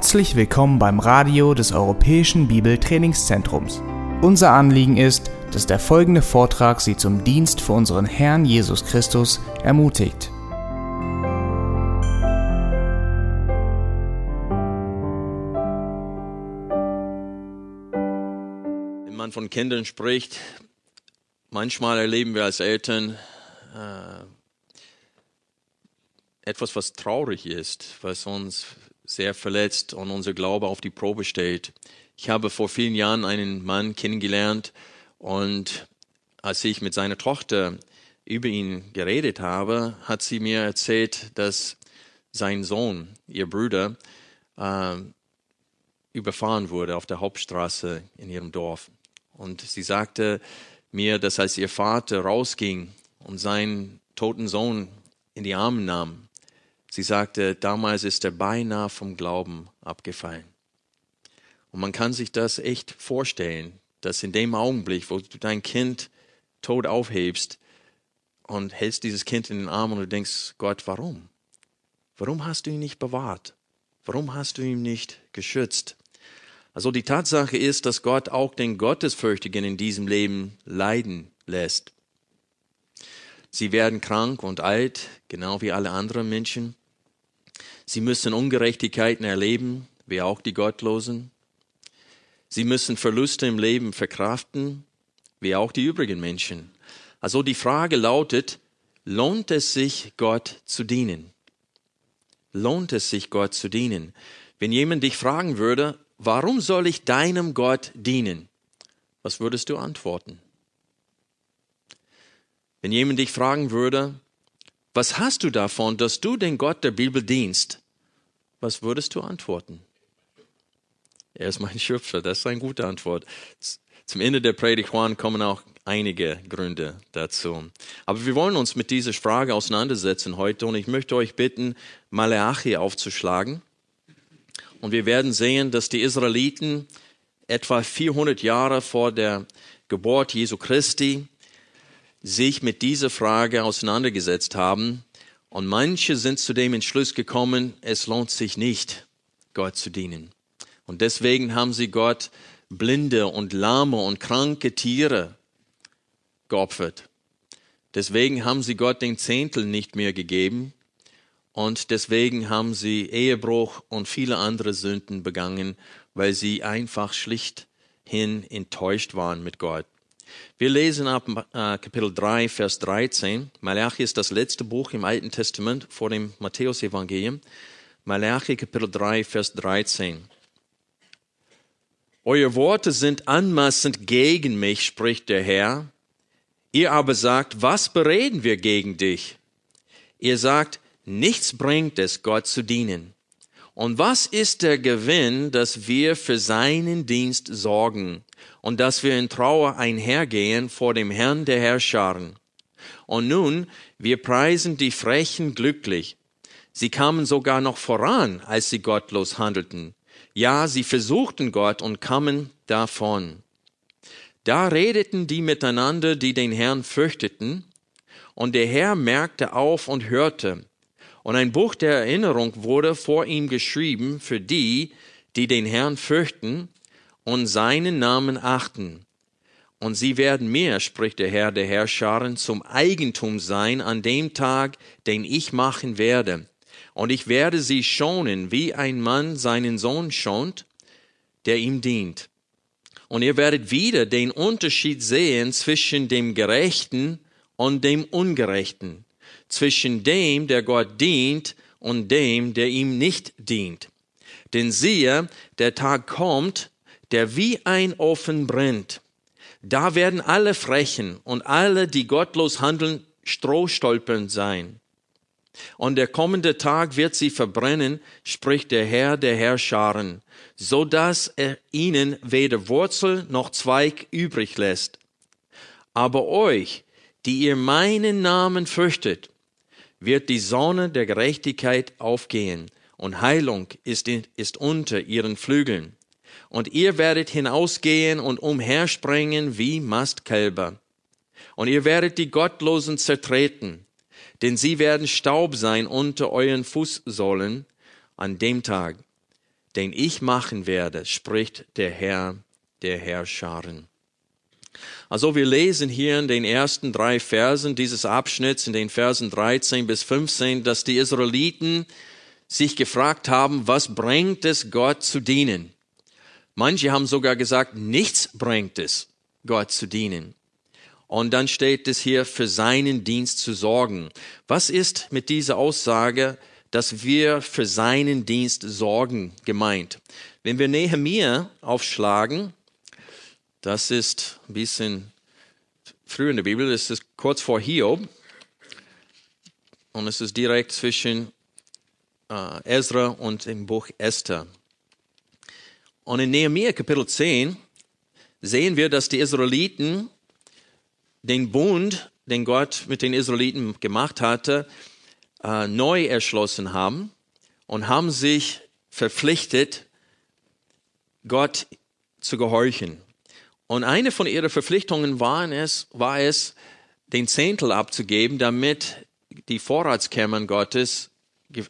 Herzlich willkommen beim Radio des Europäischen Bibeltrainingszentrums. Unser Anliegen ist, dass der folgende Vortrag Sie zum Dienst für unseren Herrn Jesus Christus ermutigt. Wenn man von Kindern spricht, manchmal erleben wir als Eltern äh, etwas, was traurig ist, was uns sehr verletzt und unser Glaube auf die Probe stellt. Ich habe vor vielen Jahren einen Mann kennengelernt und als ich mit seiner Tochter über ihn geredet habe, hat sie mir erzählt, dass sein Sohn, ihr Bruder, äh, überfahren wurde auf der Hauptstraße in ihrem Dorf. Und sie sagte mir, dass als ihr Vater rausging und seinen toten Sohn in die Arme nahm, Sie sagte, damals ist er beinahe vom Glauben abgefallen. Und man kann sich das echt vorstellen, dass in dem Augenblick, wo du dein Kind tot aufhebst und hältst dieses Kind in den Arm und du denkst, Gott, warum? Warum hast du ihn nicht bewahrt? Warum hast du ihn nicht geschützt? Also die Tatsache ist, dass Gott auch den Gottesfürchtigen in diesem Leben leiden lässt. Sie werden krank und alt, genau wie alle anderen Menschen. Sie müssen Ungerechtigkeiten erleben, wie auch die Gottlosen. Sie müssen Verluste im Leben verkraften, wie auch die übrigen Menschen. Also die Frage lautet, lohnt es sich, Gott zu dienen? Lohnt es sich, Gott zu dienen? Wenn jemand dich fragen würde, warum soll ich deinem Gott dienen? Was würdest du antworten? Wenn jemand dich fragen würde, was hast du davon, dass du den Gott der Bibel dienst? Was würdest du antworten? Er ist mein Schöpfer, das ist eine gute Antwort. Zum Ende der Predigt Juan kommen auch einige Gründe dazu. Aber wir wollen uns mit dieser Frage auseinandersetzen heute und ich möchte euch bitten, Maleachi aufzuschlagen. Und wir werden sehen, dass die Israeliten etwa 400 Jahre vor der Geburt Jesu Christi sich mit dieser Frage auseinandergesetzt haben und manche sind zu dem Entschluss gekommen, es lohnt sich nicht, Gott zu dienen. Und deswegen haben sie Gott blinde und lahme und kranke Tiere geopfert. Deswegen haben sie Gott den Zehntel nicht mehr gegeben und deswegen haben sie Ehebruch und viele andere Sünden begangen, weil sie einfach schlichthin enttäuscht waren mit Gott. Wir lesen ab äh, Kapitel 3, Vers 13. Malachi ist das letzte Buch im Alten Testament vor dem Matthäusevangelium. Malachi Kapitel 3, Vers 13. Eure Worte sind anmaßend gegen mich, spricht der Herr. Ihr aber sagt, was bereden wir gegen dich? Ihr sagt, nichts bringt es, Gott zu dienen. Und was ist der Gewinn, dass wir für seinen Dienst sorgen? Und dass wir in Trauer einhergehen vor dem Herrn der Herrscharen. Und nun, wir preisen die Frechen glücklich. Sie kamen sogar noch voran, als sie gottlos handelten. Ja, sie versuchten Gott und kamen davon. Da redeten die miteinander, die den Herrn fürchteten, und der Herr merkte auf und hörte. Und ein Buch der Erinnerung wurde vor ihm geschrieben für die, die den Herrn fürchten und seinen Namen achten. Und sie werden mir, spricht der Herr der Herrscharen, zum Eigentum sein an dem Tag, den ich machen werde. Und ich werde sie schonen, wie ein Mann seinen Sohn schont, der ihm dient. Und ihr werdet wieder den Unterschied sehen zwischen dem Gerechten und dem Ungerechten, zwischen dem, der Gott dient, und dem, der ihm nicht dient. Denn siehe, der Tag kommt, der wie ein Ofen brennt. Da werden alle Frechen und alle, die gottlos handeln, strohstolpernd sein. Und der kommende Tag wird sie verbrennen, spricht der Herr der Herrscharen, so dass er ihnen weder Wurzel noch Zweig übrig lässt. Aber euch, die ihr meinen Namen fürchtet, wird die Sonne der Gerechtigkeit aufgehen und Heilung ist, ist unter ihren Flügeln und ihr werdet hinausgehen und umherspringen wie Mastkälber. Und ihr werdet die Gottlosen zertreten, denn sie werden Staub sein unter euren Fußsohlen an dem Tag. den ich machen werde, spricht der Herr der Herrscharen. Also wir lesen hier in den ersten drei Versen dieses Abschnitts, in den Versen 13 bis 15, dass die Israeliten sich gefragt haben, was bringt es Gott zu dienen? Manche haben sogar gesagt, nichts bringt es Gott zu dienen. Und dann steht es hier, für seinen Dienst zu sorgen. Was ist mit dieser Aussage, dass wir für seinen Dienst sorgen gemeint? Wenn wir Nehemiah aufschlagen, das ist ein bisschen früh in der Bibel, das ist kurz vor Hiob. Und es ist direkt zwischen äh, Ezra und dem Buch Esther. Und in Nehemiah Kapitel 10 sehen wir, dass die Israeliten den Bund, den Gott mit den Israeliten gemacht hatte, äh, neu erschlossen haben und haben sich verpflichtet, Gott zu gehorchen. Und eine von ihren Verpflichtungen war es, war es, den Zehntel abzugeben, damit die Vorratskammern Gottes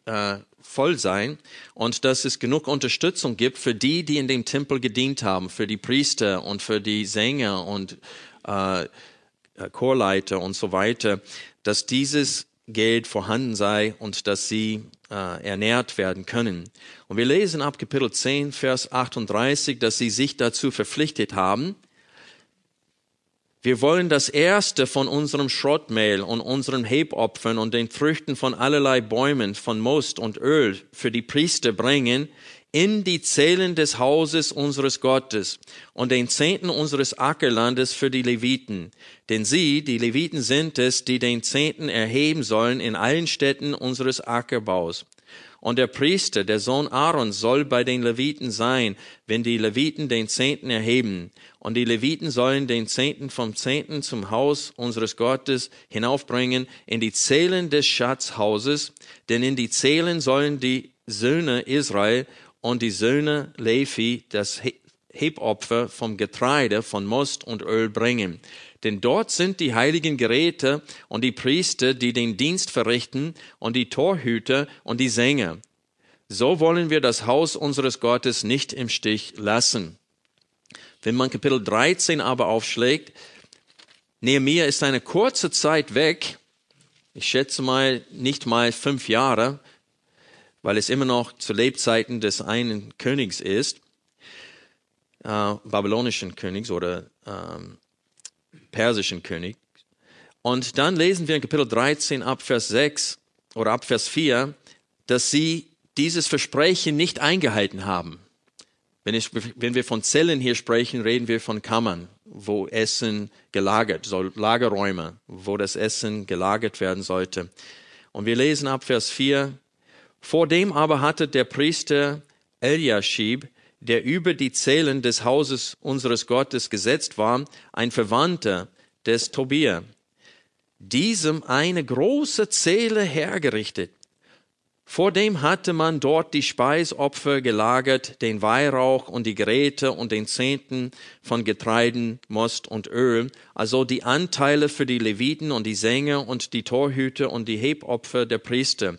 äh, voll sein und dass es genug Unterstützung gibt für die, die in dem Tempel gedient haben, für die Priester und für die Sänger und äh, Chorleiter und so weiter, dass dieses Geld vorhanden sei und dass sie äh, ernährt werden können. Und wir lesen ab Kapitel 10, Vers 38, dass sie sich dazu verpflichtet haben, wir wollen das erste von unserem Schrottmehl und unseren Hebopfern und den Früchten von allerlei Bäumen, von Most und Öl für die Priester bringen in die Zählen des Hauses unseres Gottes und den Zehnten unseres Ackerlandes für die Leviten. Denn sie, die Leviten sind es, die den Zehnten erheben sollen in allen Städten unseres Ackerbaus. Und der Priester, der Sohn Aaron, soll bei den Leviten sein, wenn die Leviten den Zehnten erheben. Und die Leviten sollen den Zehnten vom Zehnten zum Haus unseres Gottes hinaufbringen in die Zählen des Schatzhauses, denn in die Zählen sollen die Söhne Israel und die Söhne Levi das Hebopfer vom Getreide, von Most und Öl bringen. Denn dort sind die heiligen Geräte und die Priester, die den Dienst verrichten, und die Torhüter und die Sänger. So wollen wir das Haus unseres Gottes nicht im Stich lassen. Wenn man Kapitel 13 aber aufschlägt, Nehemiah ist eine kurze Zeit weg, ich schätze mal nicht mal fünf Jahre, weil es immer noch zu Lebzeiten des einen Königs ist, äh, babylonischen Königs oder ähm, persischen König. Und dann lesen wir in Kapitel 13 ab Vers 6 oder ab Vers 4, dass sie dieses Versprechen nicht eingehalten haben. Wenn, ich, wenn wir von Zellen hier sprechen, reden wir von Kammern, wo Essen gelagert, soll Lagerräume, wo das Essen gelagert werden sollte. Und wir lesen ab Vers 4, vor dem aber hatte der Priester Eliashib der über die Zählen des Hauses unseres Gottes gesetzt war, ein Verwandter des Tobia, diesem eine große Zähle hergerichtet. Vor dem hatte man dort die Speisopfer gelagert, den Weihrauch und die Geräte und den Zehnten von Getreiden, Most und Öl, also die Anteile für die Leviten und die Sänger und die Torhüter und die Hebopfer der Priester.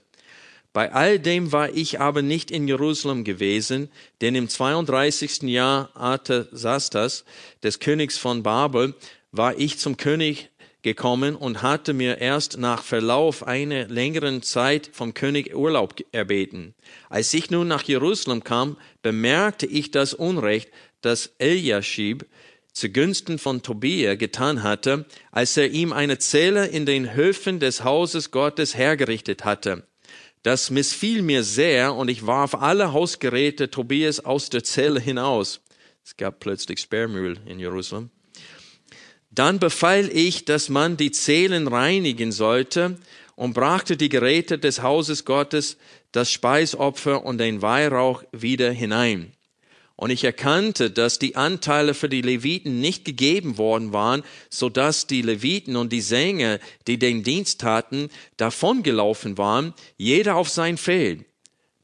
Bei all dem war ich aber nicht in Jerusalem gewesen, denn im 32. Jahr Artasastas, des Königs von Babel, war ich zum König gekommen und hatte mir erst nach Verlauf einer längeren Zeit vom König Urlaub erbeten. Als ich nun nach Jerusalem kam, bemerkte ich das Unrecht, das Eliashib zugunsten von Tobia getan hatte, als er ihm eine Zelle in den Höfen des Hauses Gottes hergerichtet hatte. Das missfiel mir sehr und ich warf alle Hausgeräte Tobias aus der Zelle hinaus. Es gab plötzlich Sperrmüll in Jerusalem. Dann befahl ich, dass man die Zellen reinigen sollte und brachte die Geräte des Hauses Gottes, das Speisopfer und den Weihrauch wieder hinein. Und ich erkannte, dass die Anteile für die Leviten nicht gegeben worden waren, so dass die Leviten und die Sänger, die den Dienst taten, davongelaufen waren, jeder auf sein Feld.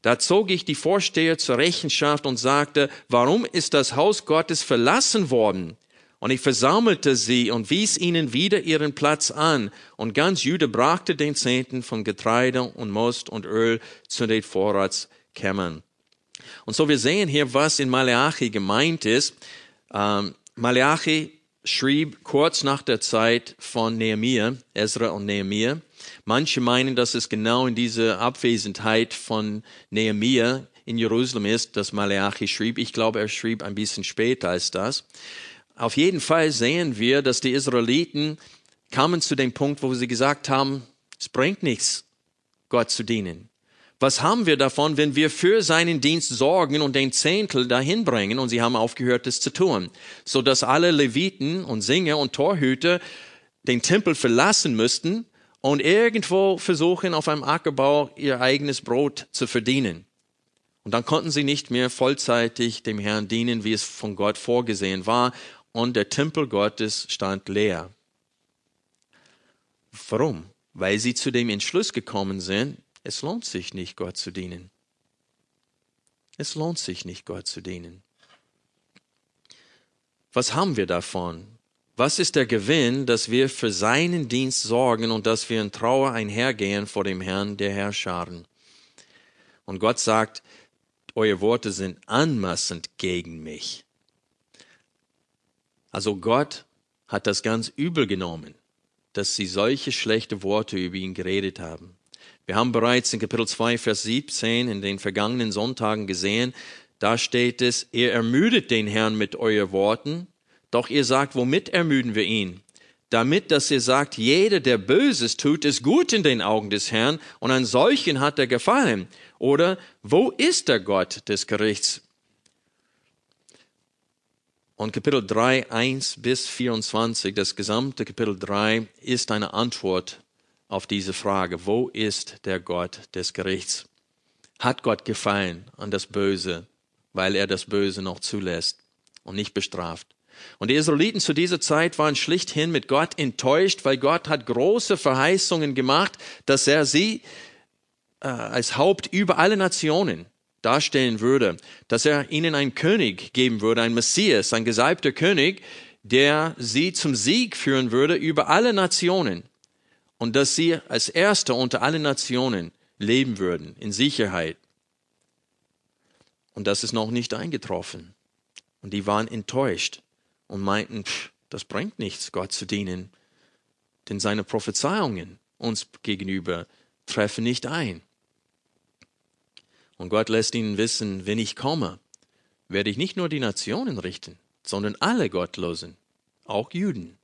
Da zog ich die Vorsteher zur Rechenschaft und sagte, warum ist das Haus Gottes verlassen worden? Und ich versammelte sie und wies ihnen wieder ihren Platz an. Und ganz Jude brachte den Zehnten von Getreide und Most und Öl zu den Vorratskämmern. Und so wir sehen hier, was in Maleachi gemeint ist. Ähm, Maleachi schrieb kurz nach der Zeit von Nehemiah, Ezra und Nehemiah. Manche meinen, dass es genau in dieser Abwesenheit von Nehemiah in Jerusalem ist, dass Maleachi schrieb. Ich glaube, er schrieb ein bisschen später als das. Auf jeden Fall sehen wir, dass die Israeliten kamen zu dem Punkt, wo sie gesagt haben, es bringt nichts, Gott zu dienen. Was haben wir davon, wenn wir für seinen Dienst sorgen und den Zehntel dahin bringen und sie haben aufgehört, es zu tun, so dass alle Leviten und Singer und Torhüter den Tempel verlassen müssten und irgendwo versuchen, auf einem Ackerbau ihr eigenes Brot zu verdienen. Und dann konnten sie nicht mehr vollzeitig dem Herrn dienen, wie es von Gott vorgesehen war, und der Tempel Gottes stand leer. Warum? Weil sie zu dem Entschluss gekommen sind, es lohnt sich nicht, Gott zu dienen. Es lohnt sich nicht, Gott zu dienen. Was haben wir davon? Was ist der Gewinn, dass wir für seinen Dienst sorgen und dass wir in Trauer einhergehen vor dem Herrn der Herrscharen? Und Gott sagt, eure Worte sind anmaßend gegen mich. Also Gott hat das ganz übel genommen, dass sie solche schlechte Worte über ihn geredet haben. Wir haben bereits in Kapitel 2, Vers 17 in den vergangenen Sonntagen gesehen, da steht es, ihr ermüdet den Herrn mit euren Worten, doch ihr sagt, womit ermüden wir ihn? Damit, dass ihr sagt, jeder, der Böses tut, ist gut in den Augen des Herrn und an solchen hat er gefallen. Oder wo ist der Gott des Gerichts? Und Kapitel 3, 1 bis 24, das gesamte Kapitel 3 ist eine Antwort auf diese Frage, wo ist der Gott des Gerichts? Hat Gott gefallen an das Böse, weil er das Böse noch zulässt und nicht bestraft? Und die Israeliten zu dieser Zeit waren schlichthin mit Gott enttäuscht, weil Gott hat große Verheißungen gemacht, dass er sie äh, als Haupt über alle Nationen darstellen würde, dass er ihnen einen König geben würde, ein Messias, ein gesalbter König, der sie zum Sieg führen würde über alle Nationen und dass sie als Erster unter allen Nationen leben würden, in Sicherheit. Und das ist noch nicht eingetroffen. Und die waren enttäuscht und meinten, pff, das bringt nichts, Gott zu dienen, denn seine Prophezeiungen uns gegenüber treffen nicht ein. Und Gott lässt ihnen wissen, wenn ich komme, werde ich nicht nur die Nationen richten, sondern alle Gottlosen, auch Juden.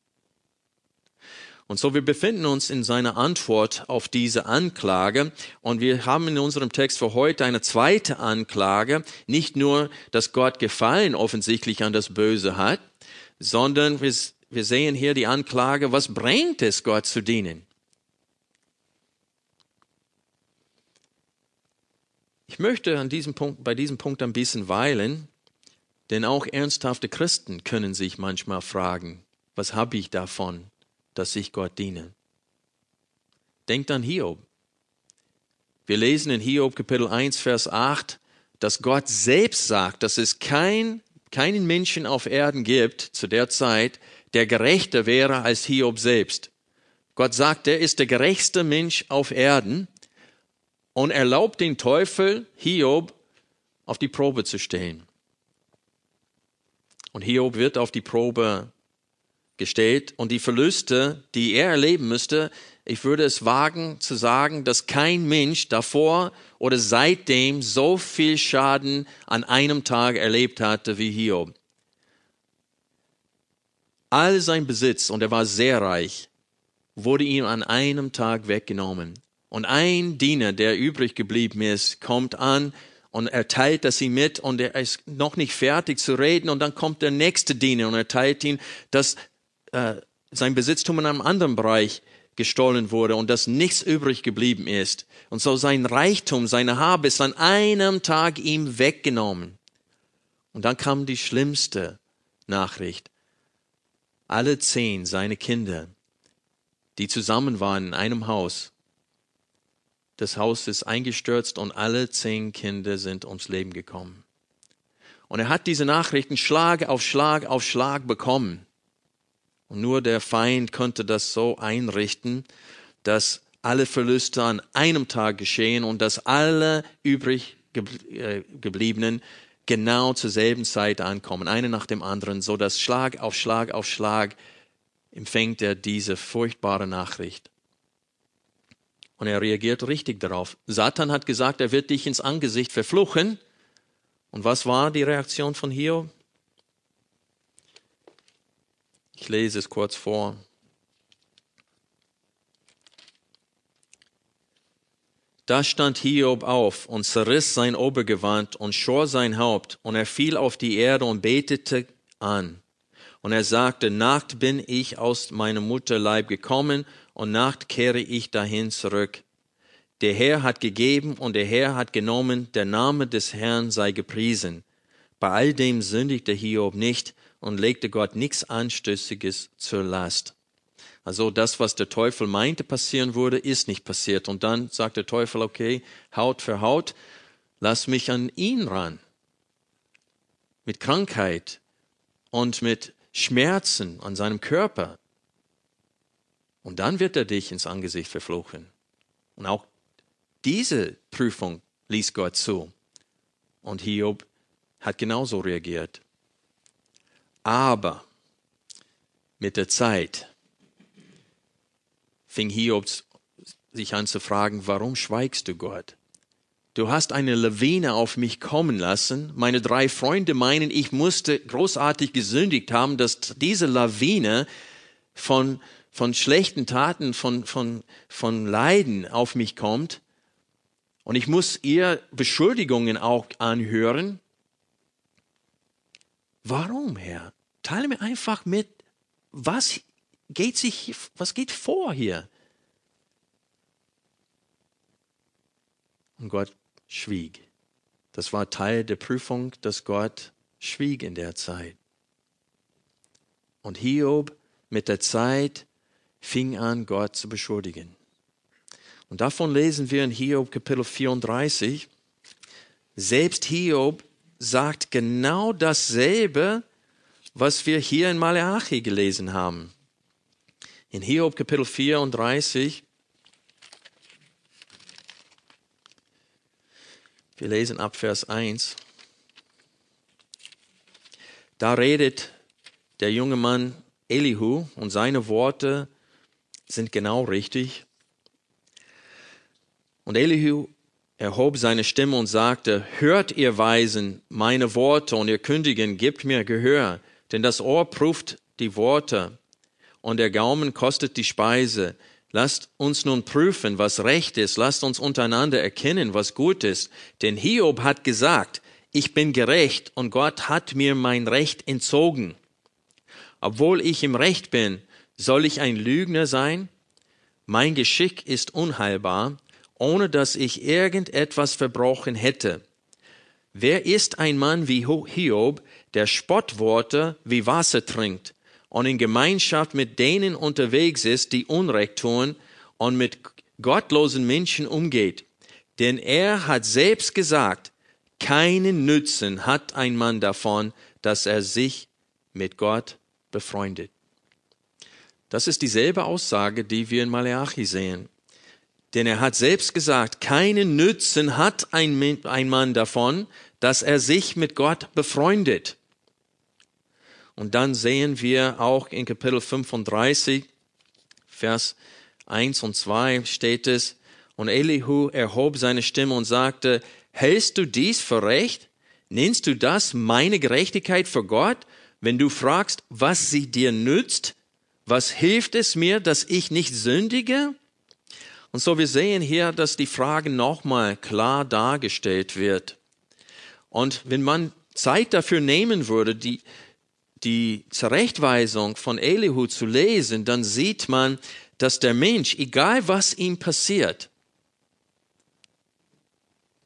Und so wir befinden uns in seiner Antwort auf diese Anklage. Und wir haben in unserem Text für heute eine zweite Anklage, nicht nur, dass Gott Gefallen offensichtlich an das Böse hat, sondern wir, wir sehen hier die Anklage, was bringt es Gott zu dienen? Ich möchte an diesem Punkt, bei diesem Punkt ein bisschen weilen, denn auch ernsthafte Christen können sich manchmal fragen, was habe ich davon, dass ich Gott diene. Denkt an Hiob. Wir lesen in Hiob Kapitel 1, Vers 8, dass Gott selbst sagt, dass es kein, keinen Menschen auf Erden gibt zu der Zeit, der gerechter wäre als Hiob selbst. Gott sagt, er ist der gerechteste Mensch auf Erden und erlaubt den Teufel, Hiob, auf die Probe zu stellen. Und Hiob wird auf die Probe gestellt und die Verluste, die er erleben müsste, ich würde es wagen zu sagen, dass kein Mensch davor oder seitdem so viel Schaden an einem Tag erlebt hatte wie Hiob. All sein Besitz, und er war sehr reich, wurde ihm an einem Tag weggenommen. Und ein Diener, der übrig geblieben ist, kommt an und er teilt das ihm mit und er ist noch nicht fertig zu reden und dann kommt der nächste Diener und er teilt ihm, dass äh, sein Besitztum in einem anderen Bereich gestohlen wurde und dass nichts übrig geblieben ist. Und so sein Reichtum, seine Habe ist an einem Tag ihm weggenommen. Und dann kam die schlimmste Nachricht. Alle zehn seine Kinder, die zusammen waren in einem Haus, das Haus ist eingestürzt und alle zehn Kinder sind ums Leben gekommen. Und er hat diese Nachrichten Schlag auf Schlag auf Schlag bekommen. Nur der Feind konnte das so einrichten, dass alle Verluste an einem Tag geschehen und dass alle übrig Zurückgebliebenen genau zur selben Zeit ankommen, eine nach dem anderen, so dass Schlag auf Schlag auf Schlag empfängt er diese furchtbare Nachricht. Und er reagiert richtig darauf. Satan hat gesagt, er wird dich ins Angesicht verfluchen. Und was war die Reaktion von Hiob? Ich lese es kurz vor. Da stand Hiob auf und zerriss sein Obergewand und schor sein Haupt, und er fiel auf die Erde und betete an. Und er sagte, Nacht bin ich aus meinem Mutterleib gekommen, und Nacht kehre ich dahin zurück. Der Herr hat gegeben und der Herr hat genommen, der Name des Herrn sei gepriesen. Bei all dem sündigte Hiob nicht und legte Gott nichts Anstößiges zur Last. Also das, was der Teufel meinte passieren würde, ist nicht passiert. Und dann sagt der Teufel, okay, Haut für Haut, lass mich an ihn ran. Mit Krankheit und mit Schmerzen an seinem Körper. Und dann wird er dich ins Angesicht verfluchen. Und auch diese Prüfung ließ Gott zu. Und Hiob hat genauso reagiert. Aber mit der Zeit fing Hiob sich an zu fragen, warum schweigst du Gott? Du hast eine Lawine auf mich kommen lassen. Meine drei Freunde meinen, ich musste großartig gesündigt haben, dass diese Lawine von, von schlechten Taten, von, von, von Leiden auf mich kommt. Und ich muss ihr Beschuldigungen auch anhören. Warum, Herr? Teile mir einfach mit, was geht sich, was geht vor hier? Und Gott schwieg. Das war Teil der Prüfung, dass Gott schwieg in der Zeit. Und Hiob mit der Zeit fing an, Gott zu beschuldigen. Und davon lesen wir in Hiob Kapitel 34. Selbst Hiob sagt genau dasselbe, was wir hier in Maleachi gelesen haben. In Hiob Kapitel 34, wir lesen ab Vers 1, da redet der junge Mann Elihu und seine Worte sind genau richtig. Und Elihu erhob seine Stimme und sagte, hört ihr Weisen meine Worte und ihr Kündigen, gebt mir Gehör, denn das Ohr prüft die Worte und der Gaumen kostet die Speise. Lasst uns nun prüfen, was recht ist. Lasst uns untereinander erkennen, was gut ist. Denn Hiob hat gesagt, ich bin gerecht und Gott hat mir mein Recht entzogen. Obwohl ich im Recht bin, soll ich ein Lügner sein? Mein Geschick ist unheilbar, ohne dass ich irgendetwas verbrochen hätte. Wer ist ein Mann wie Hiob, der Spottworte wie Wasser trinkt? und in Gemeinschaft mit denen unterwegs ist, die Unrecht tun und mit gottlosen Menschen umgeht. Denn er hat selbst gesagt, keinen Nützen hat ein Mann davon, dass er sich mit Gott befreundet. Das ist dieselbe Aussage, die wir in Maleachi sehen. Denn er hat selbst gesagt, keinen Nützen hat ein, ein Mann davon, dass er sich mit Gott befreundet. Und dann sehen wir auch in Kapitel 35, Vers 1 und 2 steht es, und Elihu erhob seine Stimme und sagte, hältst du dies für recht? Nennst du das meine Gerechtigkeit für Gott, wenn du fragst, was sie dir nützt? Was hilft es mir, dass ich nicht sündige? Und so wir sehen hier, dass die Frage nochmal klar dargestellt wird. Und wenn man Zeit dafür nehmen würde, die, die Zurechtweisung von Elihu zu lesen, dann sieht man, dass der Mensch, egal was ihm passiert,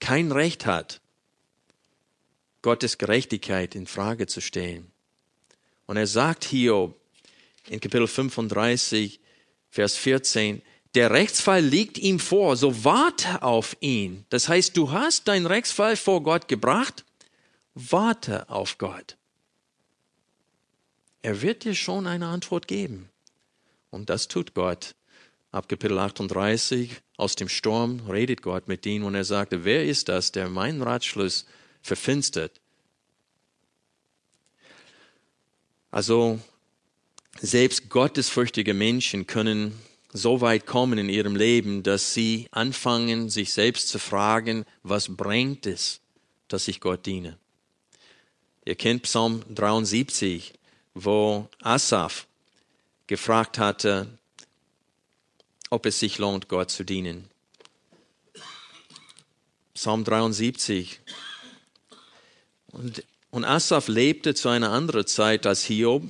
kein Recht hat, Gottes Gerechtigkeit in Frage zu stellen. Und er sagt hier in Kapitel 35, Vers 14, der Rechtsfall liegt ihm vor, so warte auf ihn. Das heißt, du hast deinen Rechtsfall vor Gott gebracht, warte auf Gott. Er wird dir schon eine Antwort geben. Und das tut Gott Ab Kapitel 38 aus dem Sturm redet Gott mit ihnen und er sagte, wer ist das, der meinen Ratschluss verfinstert? Also selbst gottesfürchtige Menschen können so weit kommen in ihrem Leben, dass sie anfangen, sich selbst zu fragen, was bringt es, dass ich Gott diene? Ihr kennt Psalm 73, wo Asaf gefragt hatte, ob es sich lohnt, Gott zu dienen. Psalm 73. Und, und Asaf lebte zu einer anderen Zeit als Hiob.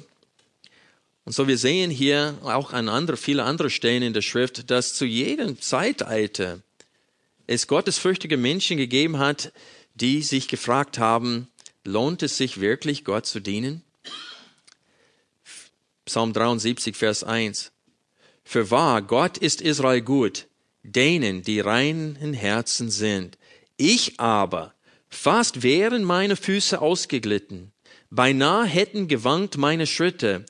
Und so wir sehen hier auch an andere, viele andere Stellen in der Schrift, dass zu jedem Zeitalter es gottesfürchtige Menschen gegeben hat, die sich gefragt haben, lohnt es sich wirklich, Gott zu dienen? Psalm 73, Vers 1. Für wahr, Gott ist Israel gut, denen, die reinen Herzen sind. Ich aber, fast wären meine Füße ausgeglitten, beinahe hätten gewankt meine Schritte,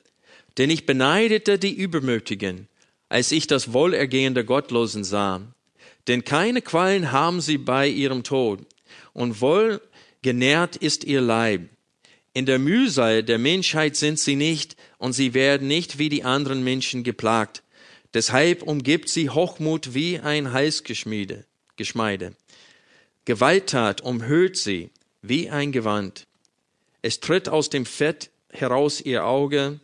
denn ich beneidete die Übermütigen, als ich das Wohlergehen der Gottlosen sah. Denn keine Qualen haben sie bei ihrem Tod, und wohl genährt ist ihr Leib. In der Mühsal der Menschheit sind sie nicht, und sie werden nicht wie die anderen Menschen geplagt. Deshalb umgibt sie Hochmut wie ein Halsgeschmiede, Geschmeide. Gewalttat umhüllt sie wie ein Gewand. Es tritt aus dem Fett heraus ihr Auge.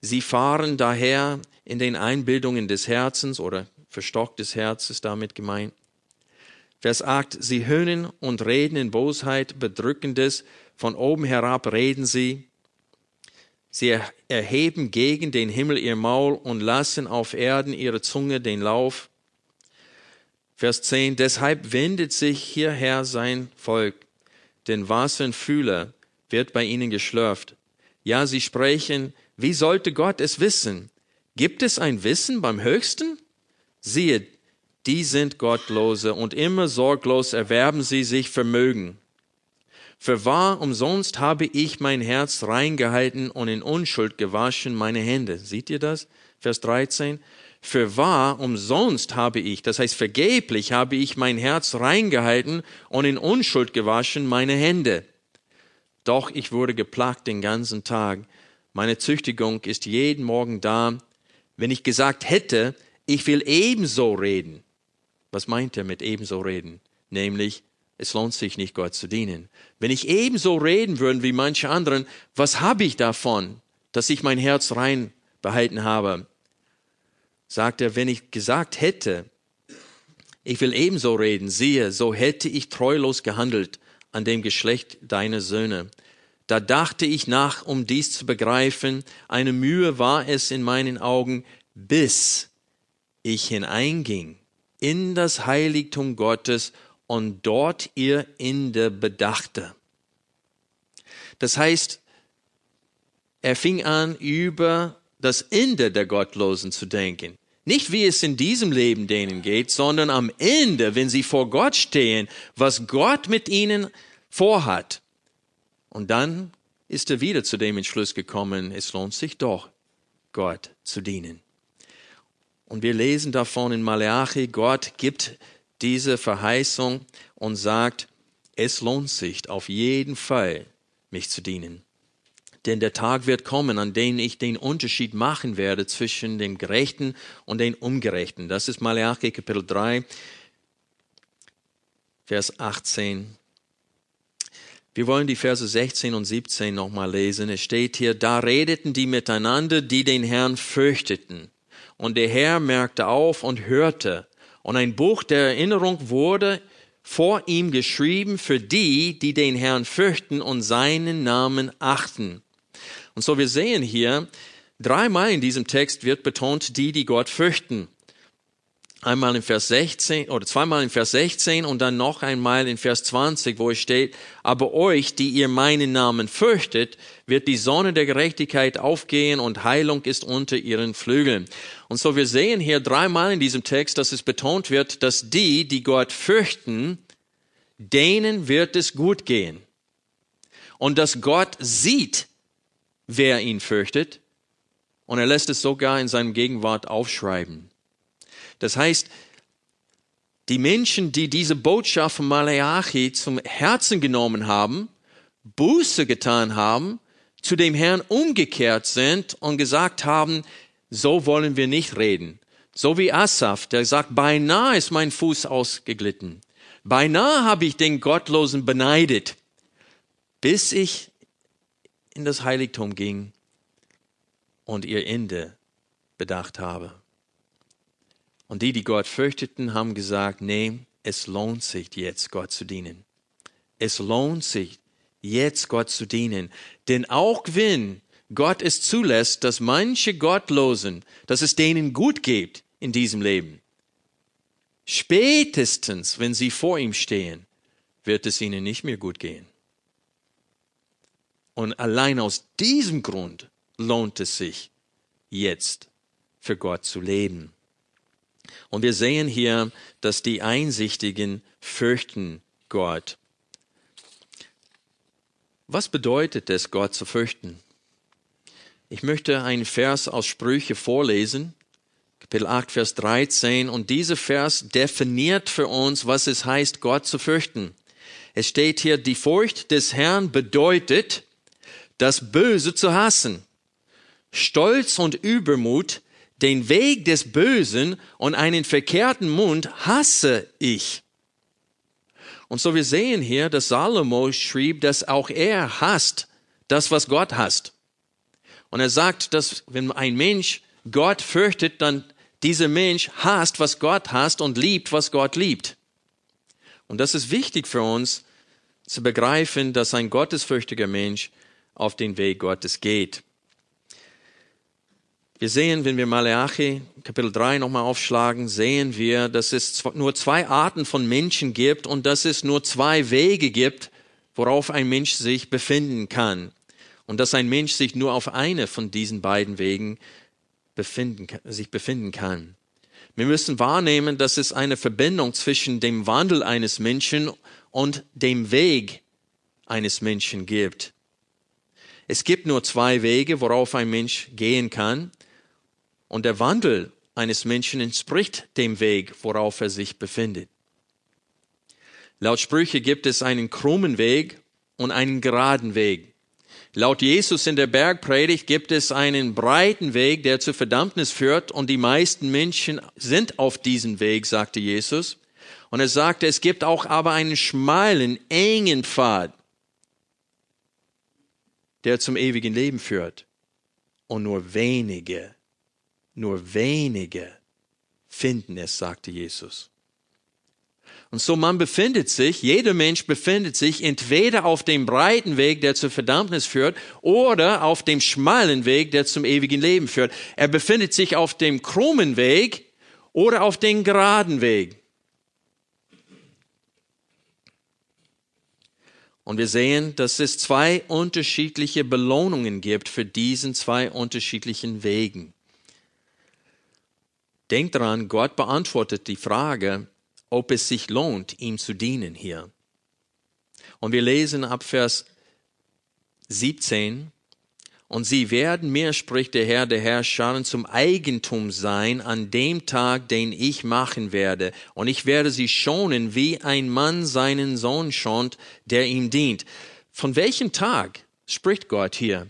Sie fahren daher in den Einbildungen des Herzens oder verstocktes Herz ist damit gemeint. Vers 8, sie höhnen und reden in Bosheit, Bedrückendes, von oben herab reden sie, Sie erheben gegen den Himmel ihr Maul und lassen auf Erden ihre Zunge den Lauf. Vers 10. Deshalb wendet sich hierher sein Volk, denn was für Fühler wird bei ihnen geschlürft. Ja, sie sprechen, wie sollte Gott es wissen? Gibt es ein Wissen beim Höchsten? Siehe, die sind Gottlose und immer sorglos erwerben sie sich Vermögen. Für wahr umsonst habe ich mein Herz reingehalten und in Unschuld gewaschen meine Hände. Seht ihr das? Vers 13. Für wahr umsonst habe ich, das heißt vergeblich habe ich mein Herz reingehalten und in Unschuld gewaschen meine Hände. Doch ich wurde geplagt den ganzen Tag. Meine Züchtigung ist jeden Morgen da. Wenn ich gesagt hätte, ich will ebenso reden. Was meint er mit ebenso reden? Nämlich, es lohnt sich nicht, Gott zu dienen. Wenn ich ebenso reden würde wie manche anderen, was habe ich davon, dass ich mein Herz rein behalten habe? Sagt er, wenn ich gesagt hätte, ich will ebenso reden, siehe, so hätte ich treulos gehandelt an dem Geschlecht deiner Söhne. Da dachte ich nach, um dies zu begreifen, eine Mühe war es in meinen Augen, bis ich hineinging in das Heiligtum Gottes und dort ihr Ende bedachte. Das heißt, er fing an, über das Ende der Gottlosen zu denken. Nicht wie es in diesem Leben denen geht, sondern am Ende, wenn sie vor Gott stehen, was Gott mit ihnen vorhat. Und dann ist er wieder zu dem Entschluss gekommen, es lohnt sich doch, Gott zu dienen. Und wir lesen davon in Malachi, Gott gibt diese Verheißung und sagt, es lohnt sich auf jeden Fall, mich zu dienen. Denn der Tag wird kommen, an dem ich den Unterschied machen werde zwischen dem Gerechten und den Ungerechten. Das ist Malachi Kapitel 3, Vers 18. Wir wollen die Verse 16 und 17 nochmal lesen. Es steht hier, da redeten die miteinander, die den Herrn fürchteten. Und der Herr merkte auf und hörte und ein Buch der Erinnerung wurde vor ihm geschrieben für die, die den Herrn fürchten und seinen Namen achten. Und so wir sehen hier, dreimal in diesem Text wird betont, die, die Gott fürchten. Einmal in Vers 16 oder zweimal in Vers 16 und dann noch einmal in Vers 20, wo es steht, aber euch, die ihr meinen Namen fürchtet, wird die Sonne der Gerechtigkeit aufgehen und Heilung ist unter ihren Flügeln. Und so wir sehen hier dreimal in diesem Text, dass es betont wird, dass die, die Gott fürchten, denen wird es gut gehen. Und dass Gott sieht, wer ihn fürchtet. Und er lässt es sogar in seinem Gegenwart aufschreiben. Das heißt, die Menschen, die diese Botschaft von Malachi zum Herzen genommen haben, Buße getan haben, zu dem Herrn umgekehrt sind und gesagt haben, so wollen wir nicht reden. So wie Asaf, der sagt, beinahe ist mein Fuß ausgeglitten. Beinahe habe ich den Gottlosen beneidet, bis ich in das Heiligtum ging und ihr Ende bedacht habe. Und die, die Gott fürchteten, haben gesagt, nee, es lohnt sich jetzt, Gott zu dienen. Es lohnt sich, jetzt Gott zu dienen. Denn auch wenn Gott es zulässt, dass manche Gottlosen, dass es denen gut geht in diesem Leben, spätestens, wenn sie vor ihm stehen, wird es ihnen nicht mehr gut gehen. Und allein aus diesem Grund lohnt es sich, jetzt für Gott zu leben. Und wir sehen hier, dass die Einsichtigen fürchten Gott. Was bedeutet es, Gott zu fürchten? Ich möchte einen Vers aus Sprüche vorlesen, Kapitel 8, Vers 13, und dieser Vers definiert für uns, was es heißt, Gott zu fürchten. Es steht hier, die Furcht des Herrn bedeutet, das Böse zu hassen, Stolz und Übermut, den Weg des Bösen und einen verkehrten Mund hasse ich. Und so wir sehen hier, dass Salomo schrieb, dass auch er hasst das, was Gott hasst. Und er sagt, dass wenn ein Mensch Gott fürchtet, dann dieser Mensch hasst, was Gott hasst und liebt, was Gott liebt. Und das ist wichtig für uns zu begreifen, dass ein gottesfürchtiger Mensch auf den Weg Gottes geht. Wir sehen, wenn wir Malachi Kapitel 3 nochmal aufschlagen, sehen wir, dass es nur zwei Arten von Menschen gibt und dass es nur zwei Wege gibt, worauf ein Mensch sich befinden kann. Und dass ein Mensch sich nur auf eine von diesen beiden Wegen befinden, sich befinden kann. Wir müssen wahrnehmen, dass es eine Verbindung zwischen dem Wandel eines Menschen und dem Weg eines Menschen gibt. Es gibt nur zwei Wege, worauf ein Mensch gehen kann. Und der Wandel eines Menschen entspricht dem Weg, worauf er sich befindet. Laut Sprüche gibt es einen krummen Weg und einen geraden Weg. Laut Jesus in der Bergpredigt gibt es einen breiten Weg, der zur Verdammnis führt, und die meisten Menschen sind auf diesem Weg, sagte Jesus. Und er sagte, es gibt auch aber einen schmalen, engen Pfad, der zum ewigen Leben führt. Und nur wenige nur wenige finden es, sagte Jesus. Und so man befindet sich, jeder Mensch befindet sich entweder auf dem breiten Weg, der zur Verdammnis führt, oder auf dem schmalen Weg, der zum ewigen Leben führt. Er befindet sich auf dem krummen Weg oder auf dem geraden Weg. Und wir sehen, dass es zwei unterschiedliche Belohnungen gibt für diesen zwei unterschiedlichen Wegen. Denkt daran, Gott beantwortet die Frage, ob es sich lohnt, ihm zu dienen hier. Und wir lesen ab Vers 17, und sie werden mir, spricht der Herr der Herrscher, zum Eigentum sein an dem Tag, den ich machen werde. Und ich werde sie schonen, wie ein Mann seinen Sohn schont, der ihm dient. Von welchem Tag spricht Gott hier?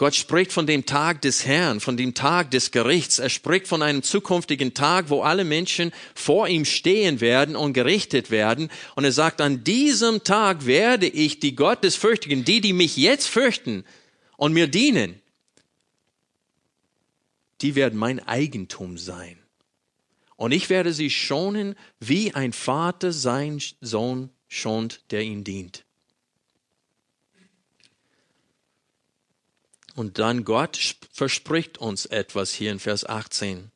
Gott spricht von dem Tag des Herrn, von dem Tag des Gerichts. Er spricht von einem zukünftigen Tag, wo alle Menschen vor ihm stehen werden und gerichtet werden. Und er sagt, an diesem Tag werde ich die Gottesfürchtigen, die, die mich jetzt fürchten und mir dienen, die werden mein Eigentum sein. Und ich werde sie schonen, wie ein Vater seinen Sohn schont, der ihm dient. Und dann Gott verspricht uns etwas hier in Vers 18.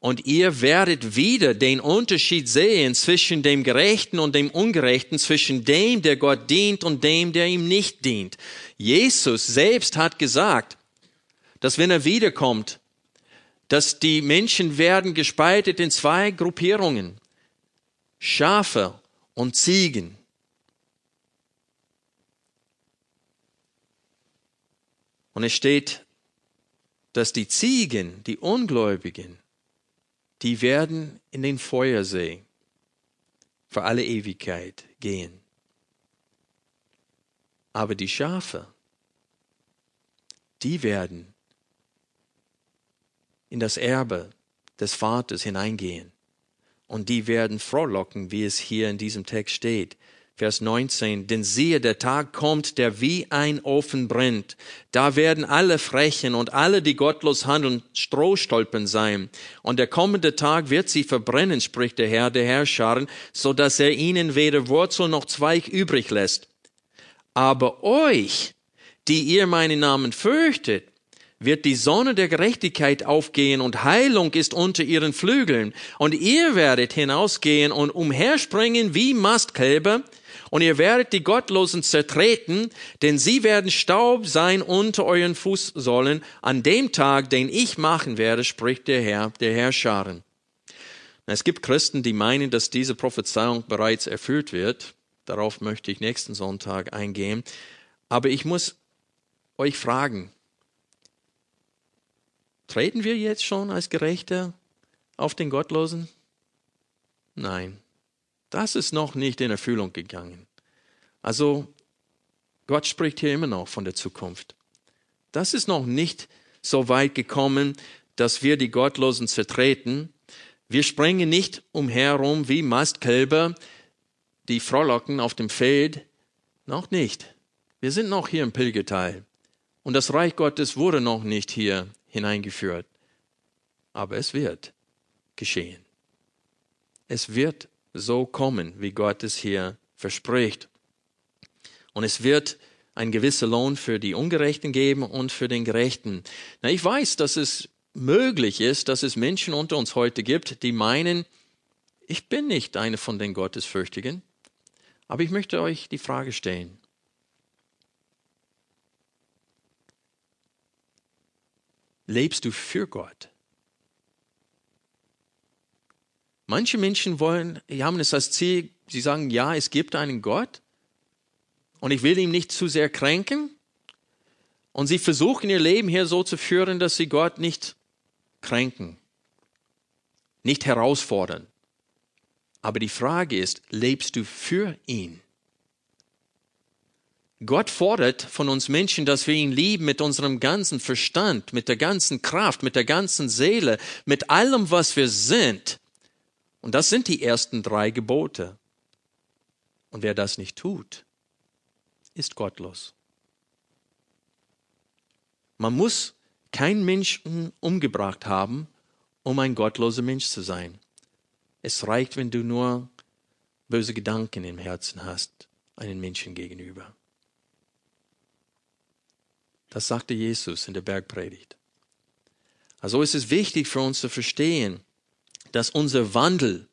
Und ihr werdet wieder den Unterschied sehen zwischen dem Gerechten und dem Ungerechten, zwischen dem, der Gott dient und dem, der ihm nicht dient. Jesus selbst hat gesagt, dass wenn er wiederkommt, dass die Menschen werden gespaltet in zwei Gruppierungen. Schafe und Ziegen. Und es steht, dass die Ziegen, die Ungläubigen, die werden in den Feuersee für alle Ewigkeit gehen. Aber die Schafe, die werden in das Erbe des Vaters hineingehen. Und die werden frohlocken, wie es hier in diesem Text steht. Vers 19, denn siehe, der Tag kommt, der wie ein Ofen brennt. Da werden alle Frechen und alle, die gottlos handeln, Strohstolpen sein. Und der kommende Tag wird sie verbrennen, spricht der Herr der Herrscher, so dass er ihnen weder Wurzel noch Zweig übrig lässt. Aber euch, die ihr meinen Namen fürchtet, wird die Sonne der Gerechtigkeit aufgehen und Heilung ist unter ihren Flügeln. Und ihr werdet hinausgehen und umherspringen wie Mastkälber und ihr werdet die Gottlosen zertreten, denn sie werden Staub sein unter euren Fußsohlen an dem Tag, den ich machen werde, spricht der Herr, der Herr Scharen. Es gibt Christen, die meinen, dass diese Prophezeiung bereits erfüllt wird. Darauf möchte ich nächsten Sonntag eingehen. Aber ich muss euch fragen, treten wir jetzt schon als Gerechte auf den Gottlosen? Nein, das ist noch nicht in Erfüllung gegangen. Also Gott spricht hier immer noch von der Zukunft. Das ist noch nicht so weit gekommen, dass wir die Gottlosen zertreten. Wir springen nicht umherum wie Mastkälber, die frohlocken auf dem Feld. Noch nicht. Wir sind noch hier im Pilgerteil. Und das Reich Gottes wurde noch nicht hier hineingeführt. Aber es wird geschehen. Es wird so kommen, wie Gott es hier verspricht. Und es wird ein gewisser Lohn für die Ungerechten geben und für den Gerechten. Na, ich weiß, dass es möglich ist, dass es Menschen unter uns heute gibt, die meinen, ich bin nicht eine von den Gottesfürchtigen. Aber ich möchte euch die Frage stellen. Lebst du für Gott? Manche Menschen wollen, haben es als Ziel, sie sagen, ja, es gibt einen Gott und ich will ihn nicht zu sehr kränken. Und sie versuchen ihr Leben hier so zu führen, dass sie Gott nicht kränken, nicht herausfordern. Aber die Frage ist, lebst du für ihn? Gott fordert von uns Menschen, dass wir ihn lieben mit unserem ganzen Verstand, mit der ganzen Kraft, mit der ganzen Seele, mit allem, was wir sind. Und das sind die ersten drei Gebote. Und wer das nicht tut, ist gottlos. Man muss keinen Menschen umgebracht haben, um ein gottloser Mensch zu sein. Es reicht, wenn du nur böse Gedanken im Herzen hast, einen Menschen gegenüber. Das sagte Jesus in der Bergpredigt. Also ist es wichtig für uns zu verstehen, dass unser Wandel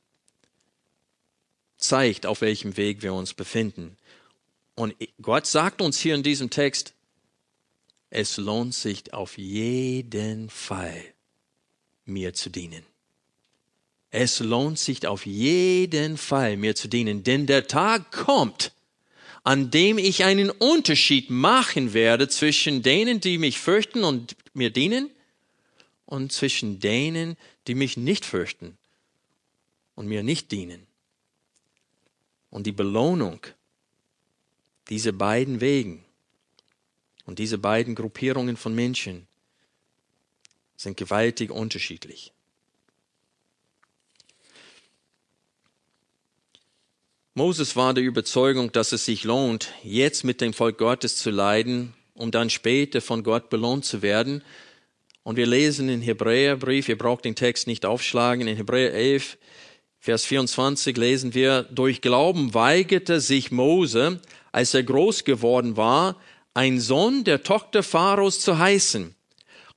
zeigt, auf welchem Weg wir uns befinden. Und Gott sagt uns hier in diesem Text, es lohnt sich auf jeden Fall, mir zu dienen. Es lohnt sich auf jeden Fall, mir zu dienen, denn der Tag kommt, an dem ich einen Unterschied machen werde zwischen denen, die mich fürchten und mir dienen, und zwischen denen, die mich nicht fürchten und mir nicht dienen. Und die Belohnung dieser beiden Wegen und diese beiden Gruppierungen von Menschen sind gewaltig unterschiedlich. Moses war der Überzeugung, dass es sich lohnt, jetzt mit dem Volk Gottes zu leiden, um dann später von Gott belohnt zu werden. Und wir lesen in Hebräerbrief, ihr braucht den Text nicht aufschlagen, in Hebräer 11, Vers 24 lesen wir, durch Glauben weigerte sich Mose, als er groß geworden war, ein Sohn der Tochter Pharaos zu heißen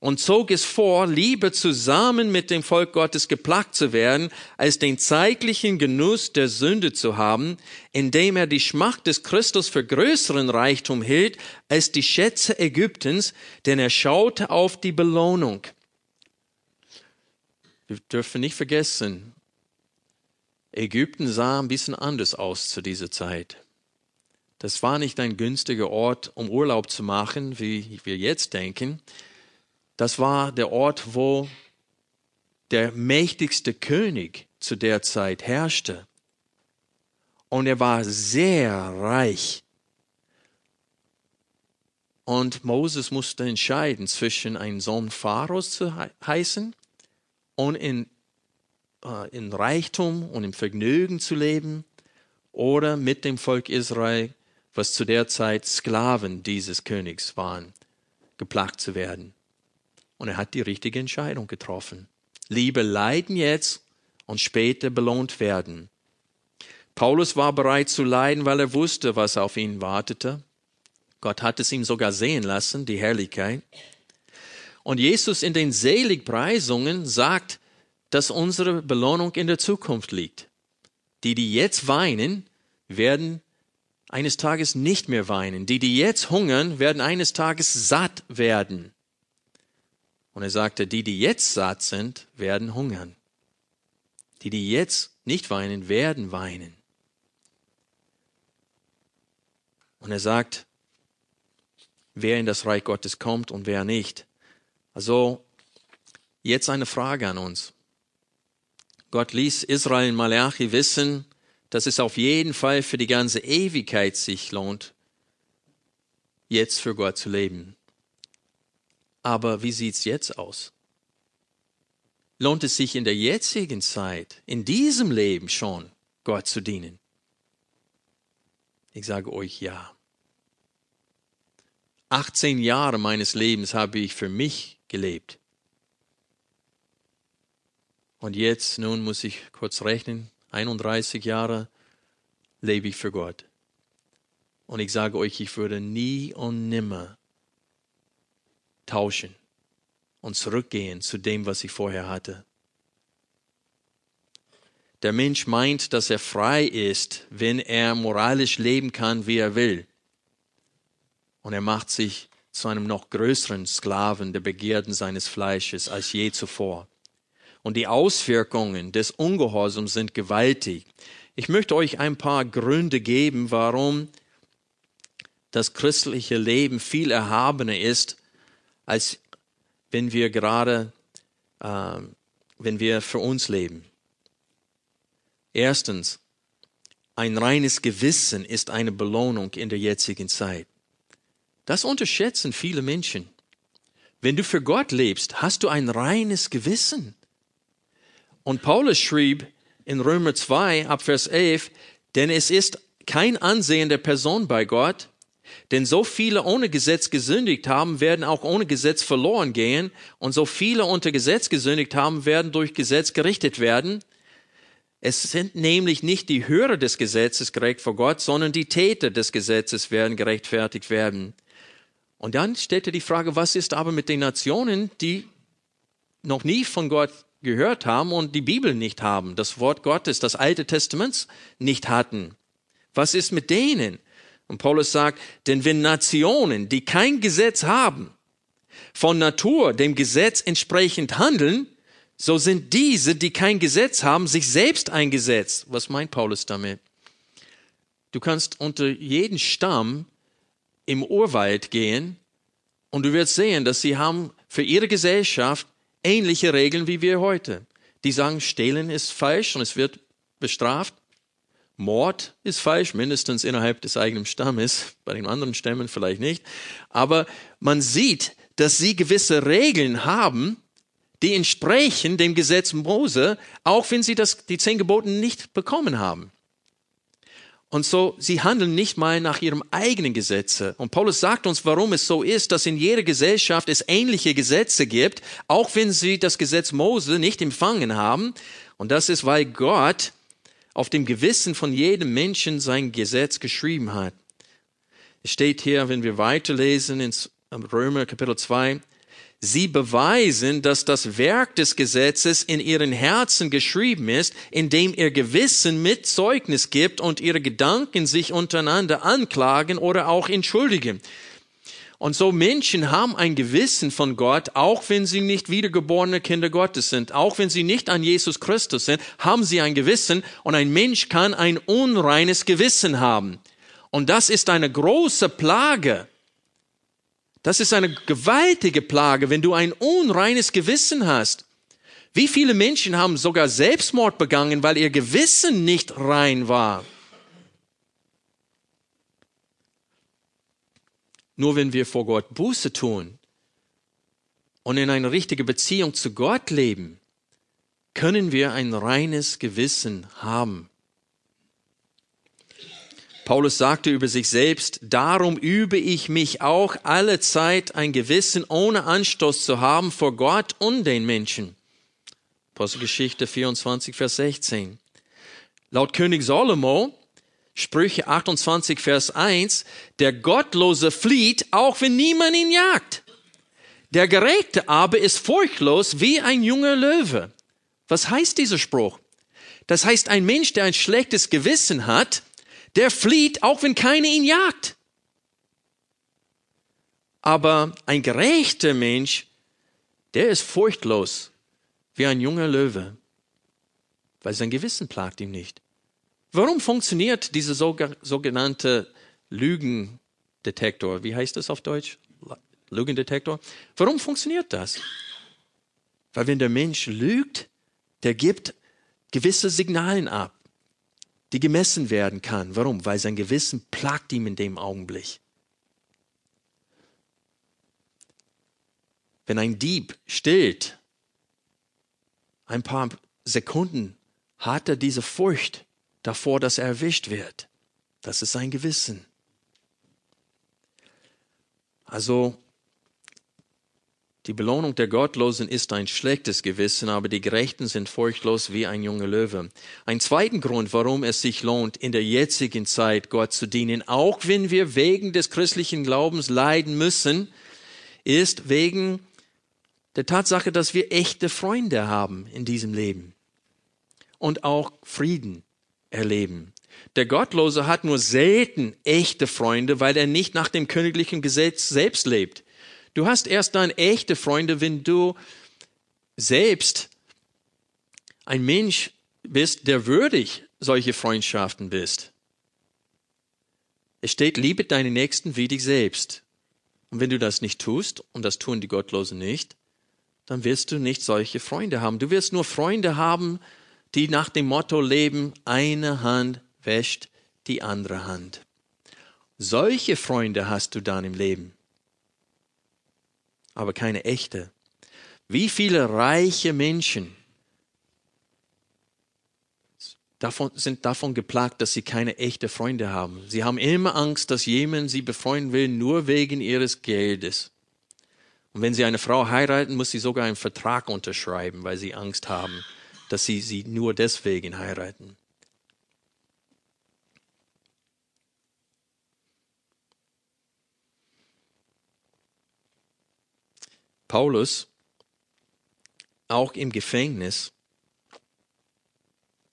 und zog es vor, lieber zusammen mit dem Volk Gottes geplagt zu werden, als den zeitlichen Genuss der Sünde zu haben, indem er die Schmacht des Christus für größeren Reichtum hielt als die Schätze Ägyptens, denn er schaute auf die Belohnung. Wir dürfen nicht vergessen, Ägypten sah ein bisschen anders aus zu dieser Zeit. Das war nicht ein günstiger Ort, um Urlaub zu machen, wie wir jetzt denken. Das war der Ort, wo der mächtigste König zu der Zeit herrschte. Und er war sehr reich. Und Moses musste entscheiden zwischen ein Sohn Pharaos zu heißen und in, äh, in Reichtum und im Vergnügen zu leben oder mit dem Volk Israel, was zu der Zeit Sklaven dieses Königs waren, geplagt zu werden. Und er hat die richtige Entscheidung getroffen. Liebe leiden jetzt und später belohnt werden. Paulus war bereit zu leiden, weil er wusste, was auf ihn wartete. Gott hat es ihm sogar sehen lassen, die Herrlichkeit. Und Jesus in den Seligpreisungen sagt, dass unsere Belohnung in der Zukunft liegt. Die, die jetzt weinen, werden eines Tages nicht mehr weinen. Die, die jetzt hungern, werden eines Tages satt werden. Und er sagte, die, die jetzt satt sind, werden hungern. Die, die jetzt nicht weinen, werden weinen. Und er sagt, wer in das Reich Gottes kommt und wer nicht. Also jetzt eine Frage an uns. Gott ließ Israel in Malachi wissen, dass es auf jeden Fall für die ganze Ewigkeit sich lohnt, jetzt für Gott zu leben. Aber wie sieht's jetzt aus? Lohnt es sich in der jetzigen Zeit, in diesem Leben schon, Gott zu dienen? Ich sage euch ja. 18 Jahre meines Lebens habe ich für mich gelebt. Und jetzt, nun muss ich kurz rechnen, 31 Jahre lebe ich für Gott. Und ich sage euch, ich würde nie und nimmer tauschen und zurückgehen zu dem, was ich vorher hatte. Der Mensch meint, dass er frei ist, wenn er moralisch leben kann, wie er will und er macht sich zu einem noch größeren Sklaven der Begierden seines Fleisches als je zuvor. Und die Auswirkungen des Ungehorsams sind gewaltig. Ich möchte euch ein paar Gründe geben, warum das christliche Leben viel erhabener ist, als wenn wir gerade, äh, wenn wir für uns leben. Erstens, ein reines Gewissen ist eine Belohnung in der jetzigen Zeit. Das unterschätzen viele Menschen. Wenn du für Gott lebst, hast du ein reines Gewissen. Und Paulus schrieb in Römer 2 ab Vers 11, denn es ist kein Ansehen der Person bei Gott, denn so viele ohne Gesetz gesündigt haben, werden auch ohne Gesetz verloren gehen, und so viele unter Gesetz gesündigt haben, werden durch Gesetz gerichtet werden. Es sind nämlich nicht die Hörer des Gesetzes gerecht vor Gott, sondern die Täter des Gesetzes werden gerechtfertigt werden. Und dann stellte die Frage, was ist aber mit den Nationen, die noch nie von Gott gehört haben und die Bibel nicht haben, das Wort Gottes, das Alte Testament nicht hatten? Was ist mit denen? Und Paulus sagt, denn wenn Nationen, die kein Gesetz haben, von Natur dem Gesetz entsprechend handeln, so sind diese, die kein Gesetz haben, sich selbst ein Gesetz. Was meint Paulus damit? Du kannst unter jeden Stamm im Urwald gehen und du wirst sehen, dass sie haben für ihre Gesellschaft ähnliche Regeln wie wir heute. Die sagen, Stehlen ist falsch und es wird bestraft. Mord ist falsch, mindestens innerhalb des eigenen Stammes, bei den anderen Stämmen vielleicht nicht. Aber man sieht, dass sie gewisse Regeln haben, die entsprechen dem Gesetz Mose, auch wenn sie das, die zehn Geboten nicht bekommen haben. Und so, sie handeln nicht mal nach ihrem eigenen Gesetze. Und Paulus sagt uns, warum es so ist, dass in jeder Gesellschaft es ähnliche Gesetze gibt, auch wenn sie das Gesetz Mose nicht empfangen haben. Und das ist, weil Gott auf dem Gewissen von jedem Menschen sein Gesetz geschrieben hat. Es steht hier, wenn wir weiterlesen in Römer Kapitel 2, Sie beweisen, dass das Werk des Gesetzes in ihren Herzen geschrieben ist, indem ihr Gewissen mit Zeugnis gibt und ihre Gedanken sich untereinander anklagen oder auch entschuldigen. Und so Menschen haben ein Gewissen von Gott, auch wenn sie nicht wiedergeborene Kinder Gottes sind, auch wenn sie nicht an Jesus Christus sind, haben sie ein Gewissen und ein Mensch kann ein unreines Gewissen haben. Und das ist eine große Plage das ist eine gewaltige Plage, wenn du ein unreines Gewissen hast. Wie viele Menschen haben sogar Selbstmord begangen, weil ihr Gewissen nicht rein war? Nur wenn wir vor Gott Buße tun und in eine richtige Beziehung zu Gott leben, können wir ein reines Gewissen haben. Paulus sagte über sich selbst, darum übe ich mich auch alle Zeit ein Gewissen ohne Anstoß zu haben vor Gott und den Menschen. Apostelgeschichte 24, Vers 16. Laut König Salomo, Sprüche 28, Vers 1, der Gottlose flieht, auch wenn niemand ihn jagt. Der Gerechte aber ist furchtlos wie ein junger Löwe. Was heißt dieser Spruch? Das heißt, ein Mensch, der ein schlechtes Gewissen hat, der flieht, auch wenn keiner ihn jagt. Aber ein gerechter Mensch, der ist furchtlos wie ein junger Löwe, weil sein Gewissen plagt ihm nicht. Warum funktioniert dieser sogenannte Lügendetektor? Wie heißt das auf Deutsch? Lügendetektor. Warum funktioniert das? Weil wenn der Mensch lügt, der gibt gewisse Signalen ab die gemessen werden kann. Warum? Weil sein Gewissen plagt ihm in dem Augenblick. Wenn ein Dieb stillt, ein paar Sekunden hat er diese Furcht davor, dass er erwischt wird. Das ist sein Gewissen. Also die Belohnung der Gottlosen ist ein schlechtes Gewissen, aber die Gerechten sind furchtlos wie ein junger Löwe. Ein zweiten Grund, warum es sich lohnt, in der jetzigen Zeit Gott zu dienen, auch wenn wir wegen des christlichen Glaubens leiden müssen, ist wegen der Tatsache, dass wir echte Freunde haben in diesem Leben und auch Frieden erleben. Der Gottlose hat nur selten echte Freunde, weil er nicht nach dem königlichen Gesetz selbst lebt. Du hast erst dann echte Freunde, wenn du selbst ein Mensch bist, der würdig solche Freundschaften bist. Es steht, liebe deine Nächsten wie dich selbst. Und wenn du das nicht tust, und das tun die Gottlosen nicht, dann wirst du nicht solche Freunde haben. Du wirst nur Freunde haben, die nach dem Motto leben, eine Hand wäscht die andere Hand. Solche Freunde hast du dann im Leben aber keine echte. Wie viele reiche Menschen davon, sind davon geplagt, dass sie keine echte Freunde haben. Sie haben immer Angst, dass jemand sie befreunden will, nur wegen ihres Geldes. Und wenn sie eine Frau heiraten, muss sie sogar einen Vertrag unterschreiben, weil sie Angst haben, dass sie sie nur deswegen heiraten. Paulus, auch im Gefängnis,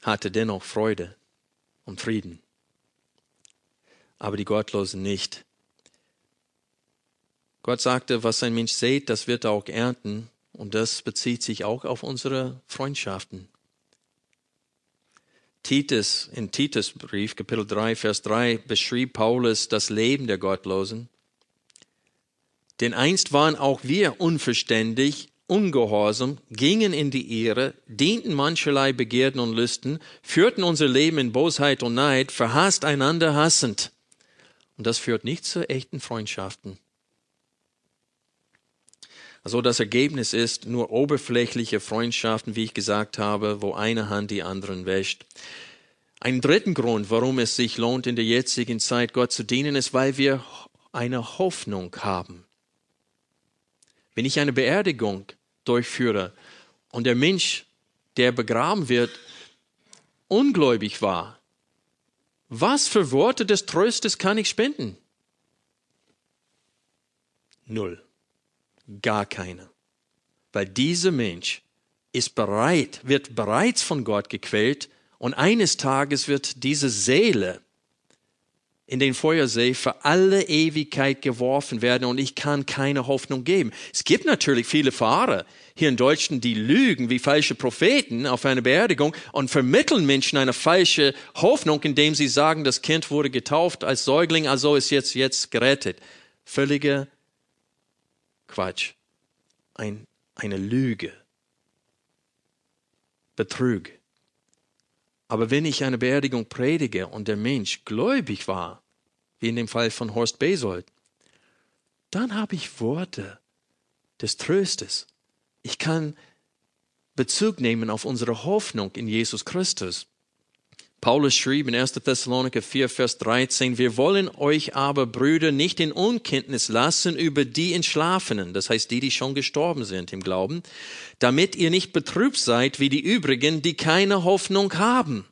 hatte dennoch Freude und Frieden. Aber die Gottlosen nicht. Gott sagte, was ein Mensch sät, das wird er auch ernten. Und das bezieht sich auch auf unsere Freundschaften. Titus, in Titus Brief, Kapitel 3, Vers 3, beschrieb Paulus das Leben der Gottlosen. Denn einst waren auch wir unverständig, ungehorsam, gingen in die Ehre, dienten mancherlei Begierden und Lüsten, führten unser Leben in Bosheit und Neid, verhasst einander hassend. Und das führt nicht zu echten Freundschaften. Also das Ergebnis ist nur oberflächliche Freundschaften, wie ich gesagt habe, wo eine Hand die anderen wäscht. Ein dritten Grund, warum es sich lohnt, in der jetzigen Zeit Gott zu dienen, ist, weil wir eine Hoffnung haben. Wenn ich eine Beerdigung durchführe und der Mensch, der begraben wird, ungläubig war, was für Worte des Tröstes kann ich spenden? Null. Gar keine. Weil dieser Mensch ist bereit, wird bereits von Gott gequält und eines Tages wird diese Seele in den Feuersee für alle Ewigkeit geworfen werden und ich kann keine Hoffnung geben. Es gibt natürlich viele Fahrer hier in Deutschland, die lügen wie falsche Propheten auf einer Beerdigung und vermitteln Menschen eine falsche Hoffnung, indem sie sagen, das Kind wurde getauft als Säugling, also ist jetzt, jetzt gerettet. Völliger Quatsch. Ein, eine Lüge. Betrug. Aber wenn ich eine Beerdigung predige und der Mensch gläubig war, wie in dem Fall von Horst Besold, dann habe ich Worte des Tröstes. Ich kann Bezug nehmen auf unsere Hoffnung in Jesus Christus. Paulus schrieb in 1. Thessaloniker 4, Vers 13, wir wollen euch aber, Brüder, nicht in Unkenntnis lassen über die Entschlafenen, das heißt die, die schon gestorben sind im Glauben, damit ihr nicht betrübt seid wie die übrigen, die keine Hoffnung haben.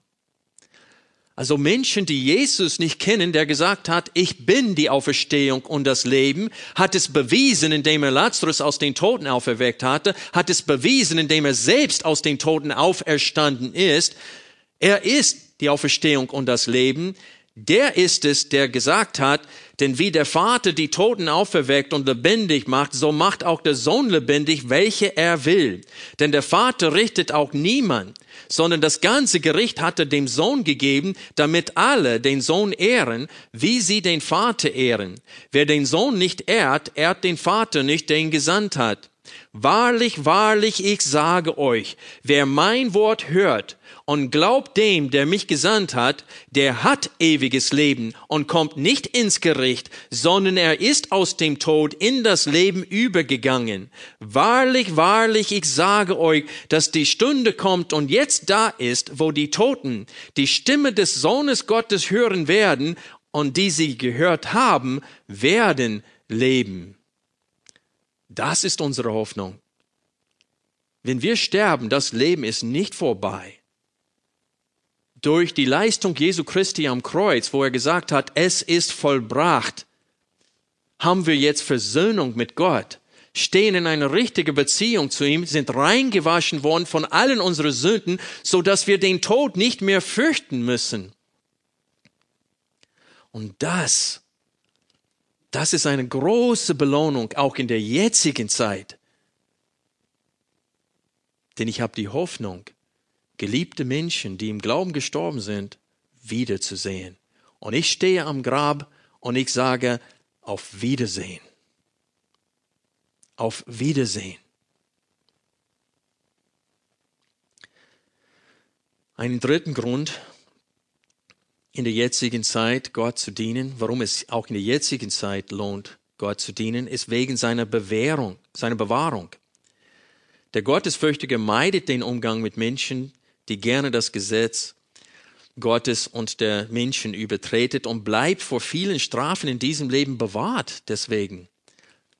Also Menschen, die Jesus nicht kennen, der gesagt hat, ich bin die Auferstehung und das Leben, hat es bewiesen, indem er Lazarus aus den Toten auferweckt hatte, hat es bewiesen, indem er selbst aus den Toten auferstanden ist. Er ist die Auferstehung und das Leben. Der ist es, der gesagt hat, denn wie der Vater die Toten auferweckt und lebendig macht, so macht auch der Sohn lebendig, welche er will. Denn der Vater richtet auch niemand, sondern das ganze Gericht hat er dem Sohn gegeben, damit alle den Sohn ehren, wie sie den Vater ehren. Wer den Sohn nicht ehrt, ehrt den Vater nicht, der ihn gesandt hat. Wahrlich, wahrlich, ich sage euch, wer mein Wort hört und glaubt dem, der mich gesandt hat, der hat ewiges Leben und kommt nicht ins Gericht, sondern er ist aus dem Tod in das Leben übergegangen. Wahrlich, wahrlich, ich sage euch, dass die Stunde kommt und jetzt da ist, wo die Toten die Stimme des Sohnes Gottes hören werden und die sie gehört haben, werden leben. Das ist unsere Hoffnung. Wenn wir sterben, das Leben ist nicht vorbei durch die Leistung Jesu Christi am Kreuz, wo er gesagt hat, es ist vollbracht, haben wir jetzt Versöhnung mit Gott, stehen in einer richtigen Beziehung zu ihm, sind reingewaschen worden von allen unseren Sünden, so dass wir den Tod nicht mehr fürchten müssen. Und das, das ist eine große Belohnung, auch in der jetzigen Zeit. Denn ich habe die Hoffnung, geliebte Menschen, die im Glauben gestorben sind, wiederzusehen. Und ich stehe am Grab und ich sage, auf Wiedersehen. Auf Wiedersehen. Einen dritten Grund, in der jetzigen Zeit Gott zu dienen, warum es auch in der jetzigen Zeit lohnt, Gott zu dienen, ist wegen seiner Bewährung, seiner Bewahrung. Der Gottesfürchtige meidet den Umgang mit Menschen, die gerne das Gesetz Gottes und der Menschen übertretet und bleibt vor vielen Strafen in diesem Leben bewahrt deswegen.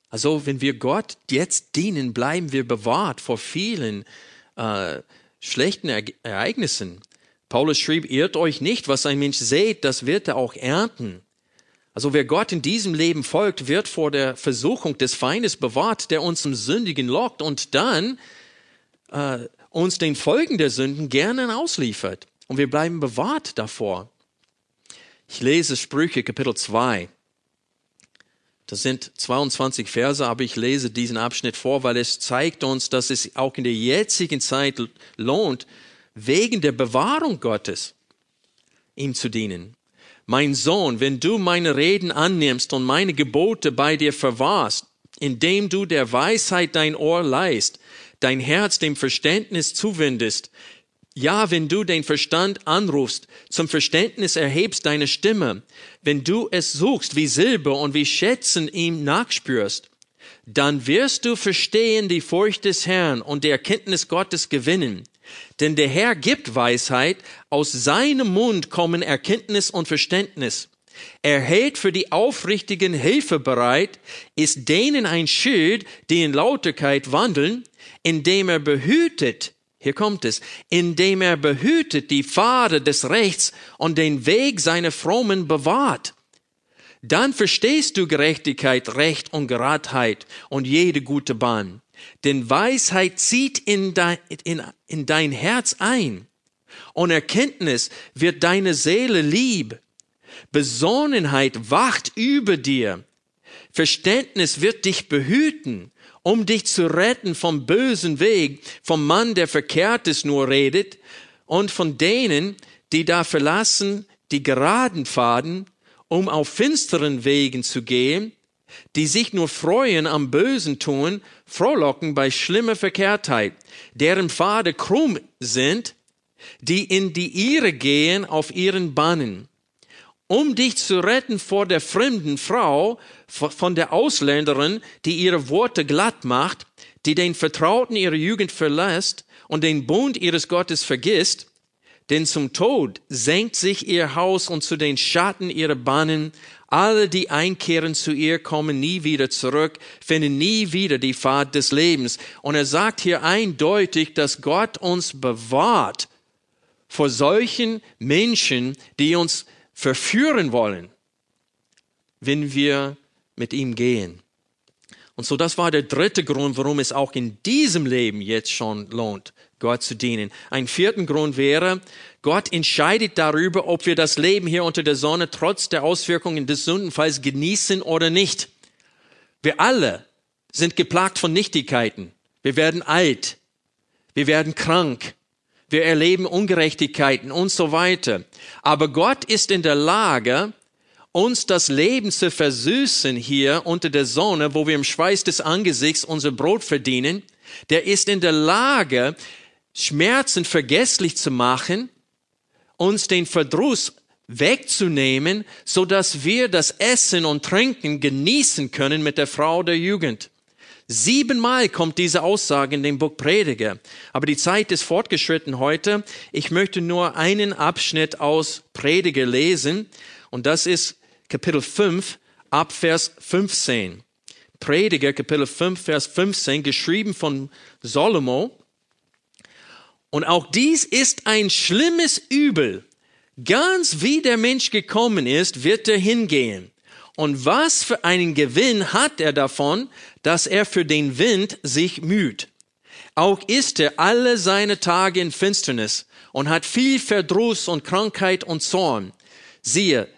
Also wenn wir Gott jetzt dienen, bleiben wir bewahrt vor vielen äh, schlechten Ereignissen. Paulus schrieb, irrt euch nicht, was ein Mensch sät, das wird er auch ernten. Also wer Gott in diesem Leben folgt, wird vor der Versuchung des Feindes bewahrt, der uns zum Sündigen lockt und dann äh, uns den Folgen der Sünden gerne ausliefert. Und wir bleiben bewahrt davor. Ich lese Sprüche Kapitel 2. Das sind 22 Verse, aber ich lese diesen Abschnitt vor, weil es zeigt uns, dass es auch in der jetzigen Zeit lohnt, wegen der Bewahrung Gottes ihm zu dienen. Mein Sohn, wenn du meine Reden annimmst und meine Gebote bei dir verwahrst, indem du der Weisheit dein Ohr leist, dein Herz dem Verständnis zuwendest, ja, wenn du den Verstand anrufst, zum Verständnis erhebst deine Stimme, wenn du es suchst wie Silber und wie Schätzen ihm nachspürst, dann wirst du verstehen die Furcht des Herrn und die Erkenntnis Gottes gewinnen. Denn der Herr gibt Weisheit, aus seinem Mund kommen Erkenntnis und Verständnis. Er hält für die Aufrichtigen Hilfe bereit, ist denen ein Schild, die in Lauterkeit wandeln, indem er behütet, hier kommt es, indem er behütet die Pfade des Rechts und den Weg seiner Frommen bewahrt. Dann verstehst du Gerechtigkeit, Recht und Geradheit und jede gute Bahn. Denn Weisheit zieht in dein, in, in dein Herz ein und Erkenntnis wird deine Seele lieb. Besonnenheit wacht über dir. Verständnis wird dich behüten um dich zu retten vom bösen Weg, vom Mann, der Verkehrtes nur redet, und von denen, die da verlassen die geraden Pfaden, um auf finsteren Wegen zu gehen, die sich nur freuen am Bösen tun, frohlocken bei schlimmer Verkehrtheit, deren Pfade krumm sind, die in die Irre gehen auf ihren Bannen. Um dich zu retten vor der fremden Frau, von der Ausländerin, die ihre Worte glatt macht, die den Vertrauten ihrer Jugend verlässt und den Bund ihres Gottes vergisst, denn zum Tod senkt sich ihr Haus und zu den Schatten ihrer Bahnen. Alle, die einkehren zu ihr, kommen nie wieder zurück, finden nie wieder die Fahrt des Lebens. Und er sagt hier eindeutig, dass Gott uns bewahrt vor solchen Menschen, die uns verführen wollen, wenn wir mit ihm gehen. Und so das war der dritte Grund, warum es auch in diesem Leben jetzt schon lohnt, Gott zu dienen. Ein vierten Grund wäre, Gott entscheidet darüber, ob wir das Leben hier unter der Sonne trotz der Auswirkungen des Sündenfalls genießen oder nicht. Wir alle sind geplagt von Nichtigkeiten. Wir werden alt. Wir werden krank. Wir erleben Ungerechtigkeiten und so weiter. Aber Gott ist in der Lage, uns das Leben zu versüßen hier unter der Sonne, wo wir im Schweiß des Angesichts unser Brot verdienen, der ist in der Lage, Schmerzen vergesslich zu machen, uns den Verdruss wegzunehmen, so dass wir das Essen und Trinken genießen können mit der Frau der Jugend. Siebenmal kommt diese Aussage in dem Buch Prediger. Aber die Zeit ist fortgeschritten heute. Ich möchte nur einen Abschnitt aus Prediger lesen. Und das ist Kapitel 5 ab Vers 15. Prediger Kapitel 5 Vers 15, geschrieben von Salomo. Und auch dies ist ein schlimmes Übel. Ganz wie der Mensch gekommen ist, wird er hingehen. Und was für einen Gewinn hat er davon, dass er für den Wind sich müht? Auch ist er alle seine Tage in Finsternis und hat viel Verdruss und Krankheit und Zorn. Siehe,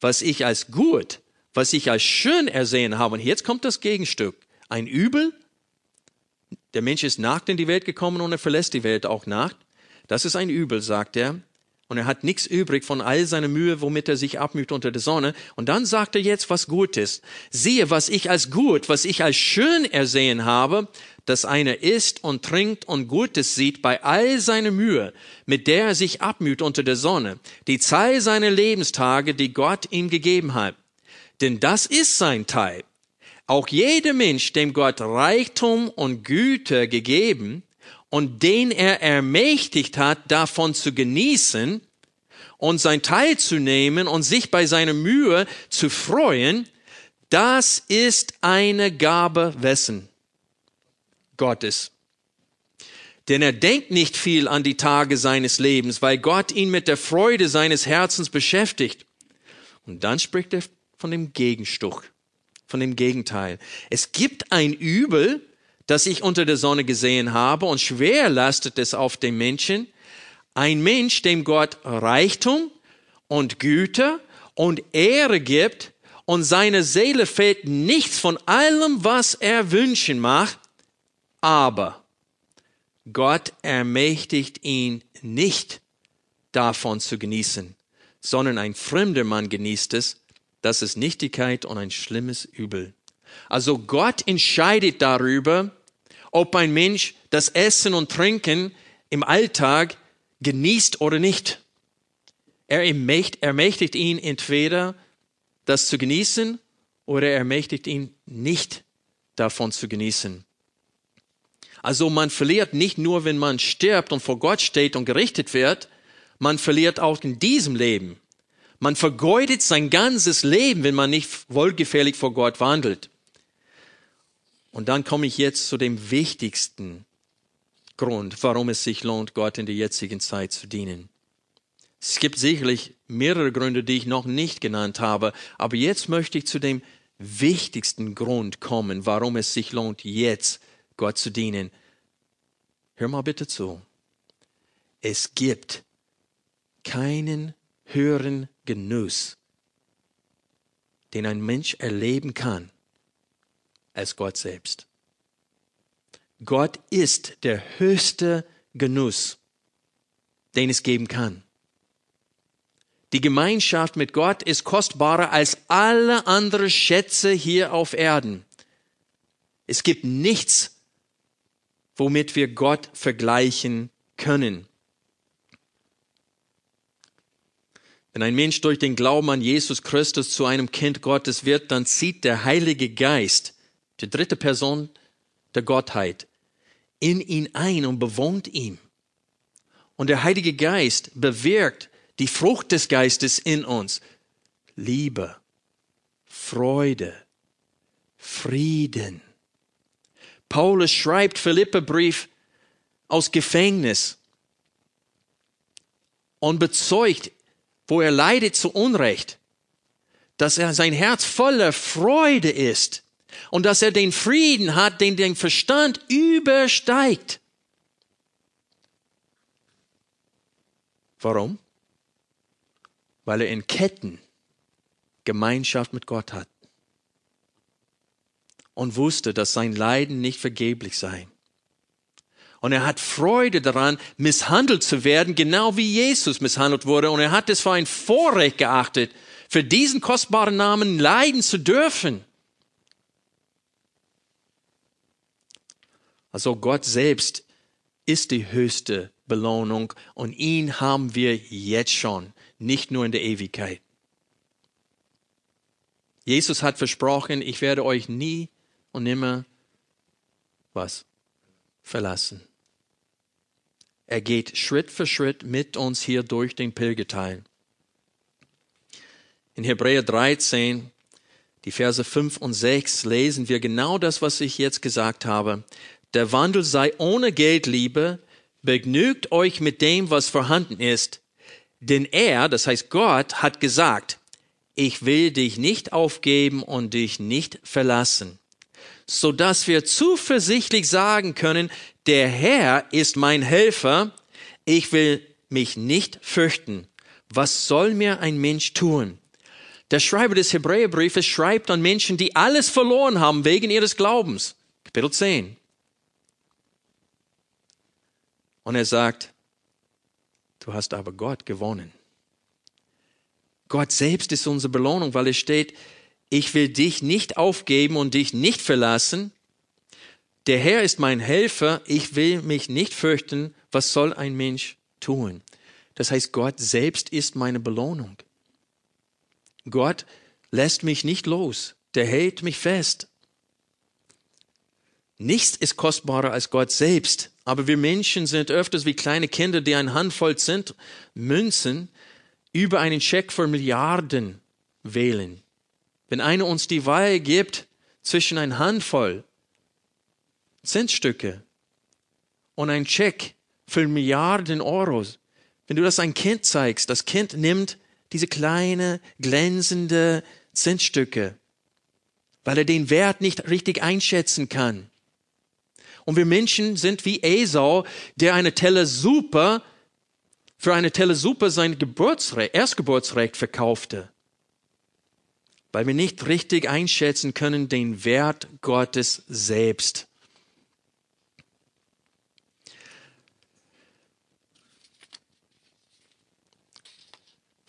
was ich als gut, was ich als schön ersehen habe. Und jetzt kommt das Gegenstück. Ein Übel. Der Mensch ist nackt in die Welt gekommen und er verlässt die Welt auch nackt. Das ist ein Übel, sagt er. Und er hat nichts übrig von all seiner Mühe, womit er sich abmüht unter der Sonne. Und dann sagt er jetzt, was gut ist. Siehe, was ich als gut, was ich als schön ersehen habe, dass einer isst und trinkt und Gutes sieht bei all seiner Mühe, mit der er sich abmüht unter der Sonne, die Zahl seiner Lebenstage, die Gott ihm gegeben hat. Denn das ist sein Teil. Auch jeder Mensch, dem Gott Reichtum und Güte gegeben und den er ermächtigt hat, davon zu genießen und sein Teil zu nehmen und sich bei seiner Mühe zu freuen, das ist eine Gabe wessen? Gottes. Denn er denkt nicht viel an die Tage seines Lebens, weil Gott ihn mit der Freude seines Herzens beschäftigt. Und dann spricht er von dem Gegenstück, von dem Gegenteil. Es gibt ein Übel, das ich unter der Sonne gesehen habe, und schwer lastet es auf den Menschen. Ein Mensch, dem Gott Reichtum und Güte und Ehre gibt, und seine Seele fehlt nichts von allem, was er wünschen macht, aber Gott ermächtigt ihn nicht davon zu genießen, sondern ein fremder Mann genießt es. Das ist Nichtigkeit und ein schlimmes Übel. Also Gott entscheidet darüber, ob ein Mensch das Essen und Trinken im Alltag genießt oder nicht. Er ermächtigt ihn entweder das zu genießen oder er ermächtigt ihn nicht davon zu genießen. Also man verliert nicht nur, wenn man stirbt und vor Gott steht und gerichtet wird, man verliert auch in diesem Leben. Man vergeudet sein ganzes Leben, wenn man nicht wohlgefällig vor Gott wandelt. Und dann komme ich jetzt zu dem wichtigsten Grund, warum es sich lohnt, Gott in der jetzigen Zeit zu dienen. Es gibt sicherlich mehrere Gründe, die ich noch nicht genannt habe, aber jetzt möchte ich zu dem wichtigsten Grund kommen, warum es sich lohnt, jetzt Gott zu dienen. Hör mal bitte zu. Es gibt keinen höheren Genuss, den ein Mensch erleben kann, als Gott selbst. Gott ist der höchste Genuss, den es geben kann. Die Gemeinschaft mit Gott ist kostbarer als alle anderen Schätze hier auf Erden. Es gibt nichts, womit wir Gott vergleichen können. Wenn ein Mensch durch den Glauben an Jesus Christus zu einem Kind Gottes wird, dann zieht der Heilige Geist, die dritte Person der Gottheit, in ihn ein und bewohnt ihn. Und der Heilige Geist bewirkt die Frucht des Geistes in uns. Liebe, Freude, Frieden. Paulus schreibt Philipperbrief aus Gefängnis und bezeugt, wo er leidet zu Unrecht, dass er sein Herz voller Freude ist und dass er den Frieden hat, den den Verstand übersteigt. Warum? Weil er in Ketten Gemeinschaft mit Gott hat und wusste, dass sein Leiden nicht vergeblich sei. Und er hat Freude daran, misshandelt zu werden, genau wie Jesus misshandelt wurde. Und er hat es für ein Vorrecht geachtet, für diesen kostbaren Namen leiden zu dürfen. Also Gott selbst ist die höchste Belohnung und ihn haben wir jetzt schon, nicht nur in der Ewigkeit. Jesus hat versprochen, ich werde euch nie und nimmer was verlassen. Er geht Schritt für Schritt mit uns hier durch den Pilgerteil. In Hebräer 13, die Verse 5 und 6 lesen wir genau das, was ich jetzt gesagt habe. Der Wandel sei ohne Geldliebe, begnügt euch mit dem, was vorhanden ist. Denn er, das heißt Gott, hat gesagt, ich will dich nicht aufgeben und dich nicht verlassen so dass wir zuversichtlich sagen können, der Herr ist mein Helfer, ich will mich nicht fürchten. Was soll mir ein Mensch tun? Der Schreiber des Hebräerbriefes schreibt an Menschen, die alles verloren haben wegen ihres Glaubens. Kapitel 10. Und er sagt, du hast aber Gott gewonnen. Gott selbst ist unsere Belohnung, weil es steht, ich will dich nicht aufgeben und dich nicht verlassen. Der Herr ist mein Helfer, ich will mich nicht fürchten, was soll ein Mensch tun? Das heißt, Gott selbst ist meine Belohnung. Gott lässt mich nicht los, der hält mich fest. Nichts ist kostbarer als Gott selbst, aber wir Menschen sind öfters wie kleine Kinder, die eine Handvoll Cent Münzen über einen Scheck für Milliarden wählen. Wenn einer uns die Wahl gibt zwischen ein Handvoll Centstücke und ein Check für Milliarden Euros, wenn du das ein Kind zeigst, das Kind nimmt diese kleine, glänzende Centstücke, weil er den Wert nicht richtig einschätzen kann. Und wir Menschen sind wie Esau, der eine Teller Suppe für eine Teller Suppe sein Geburtsrecht, Erstgeburtsrecht verkaufte weil wir nicht richtig einschätzen können den Wert Gottes selbst.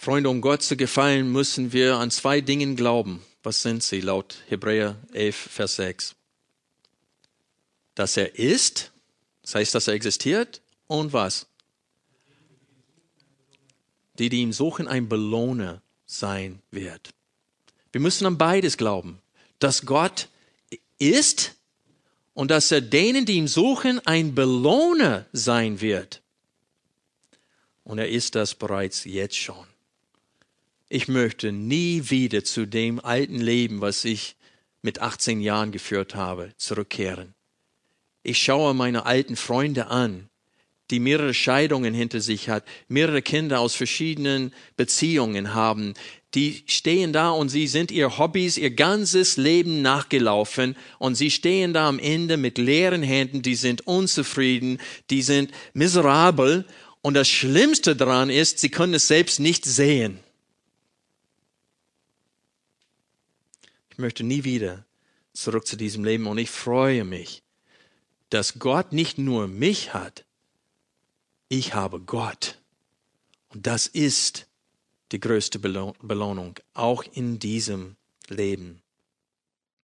Freunde, um Gott zu gefallen, müssen wir an zwei Dingen glauben. Was sind sie laut Hebräer 11, Vers 6? Dass er ist, das heißt, dass er existiert, und was? Die, die ihn suchen, ein Belohner sein wird. Wir müssen an beides glauben, dass Gott ist und dass er denen, die ihn suchen, ein Belohner sein wird. Und er ist das bereits jetzt schon. Ich möchte nie wieder zu dem alten Leben, was ich mit 18 Jahren geführt habe, zurückkehren. Ich schaue meine alten Freunde an, die mehrere Scheidungen hinter sich hat, mehrere Kinder aus verschiedenen Beziehungen haben, die stehen da und sie sind ihr Hobbys ihr ganzes Leben nachgelaufen und sie stehen da am Ende mit leeren Händen, die sind unzufrieden, die sind miserabel und das Schlimmste daran ist, sie können es selbst nicht sehen. Möchte nie wieder zurück zu diesem Leben und ich freue mich, dass Gott nicht nur mich hat, ich habe Gott. Und das ist die größte Belo- Belohnung, auch in diesem Leben.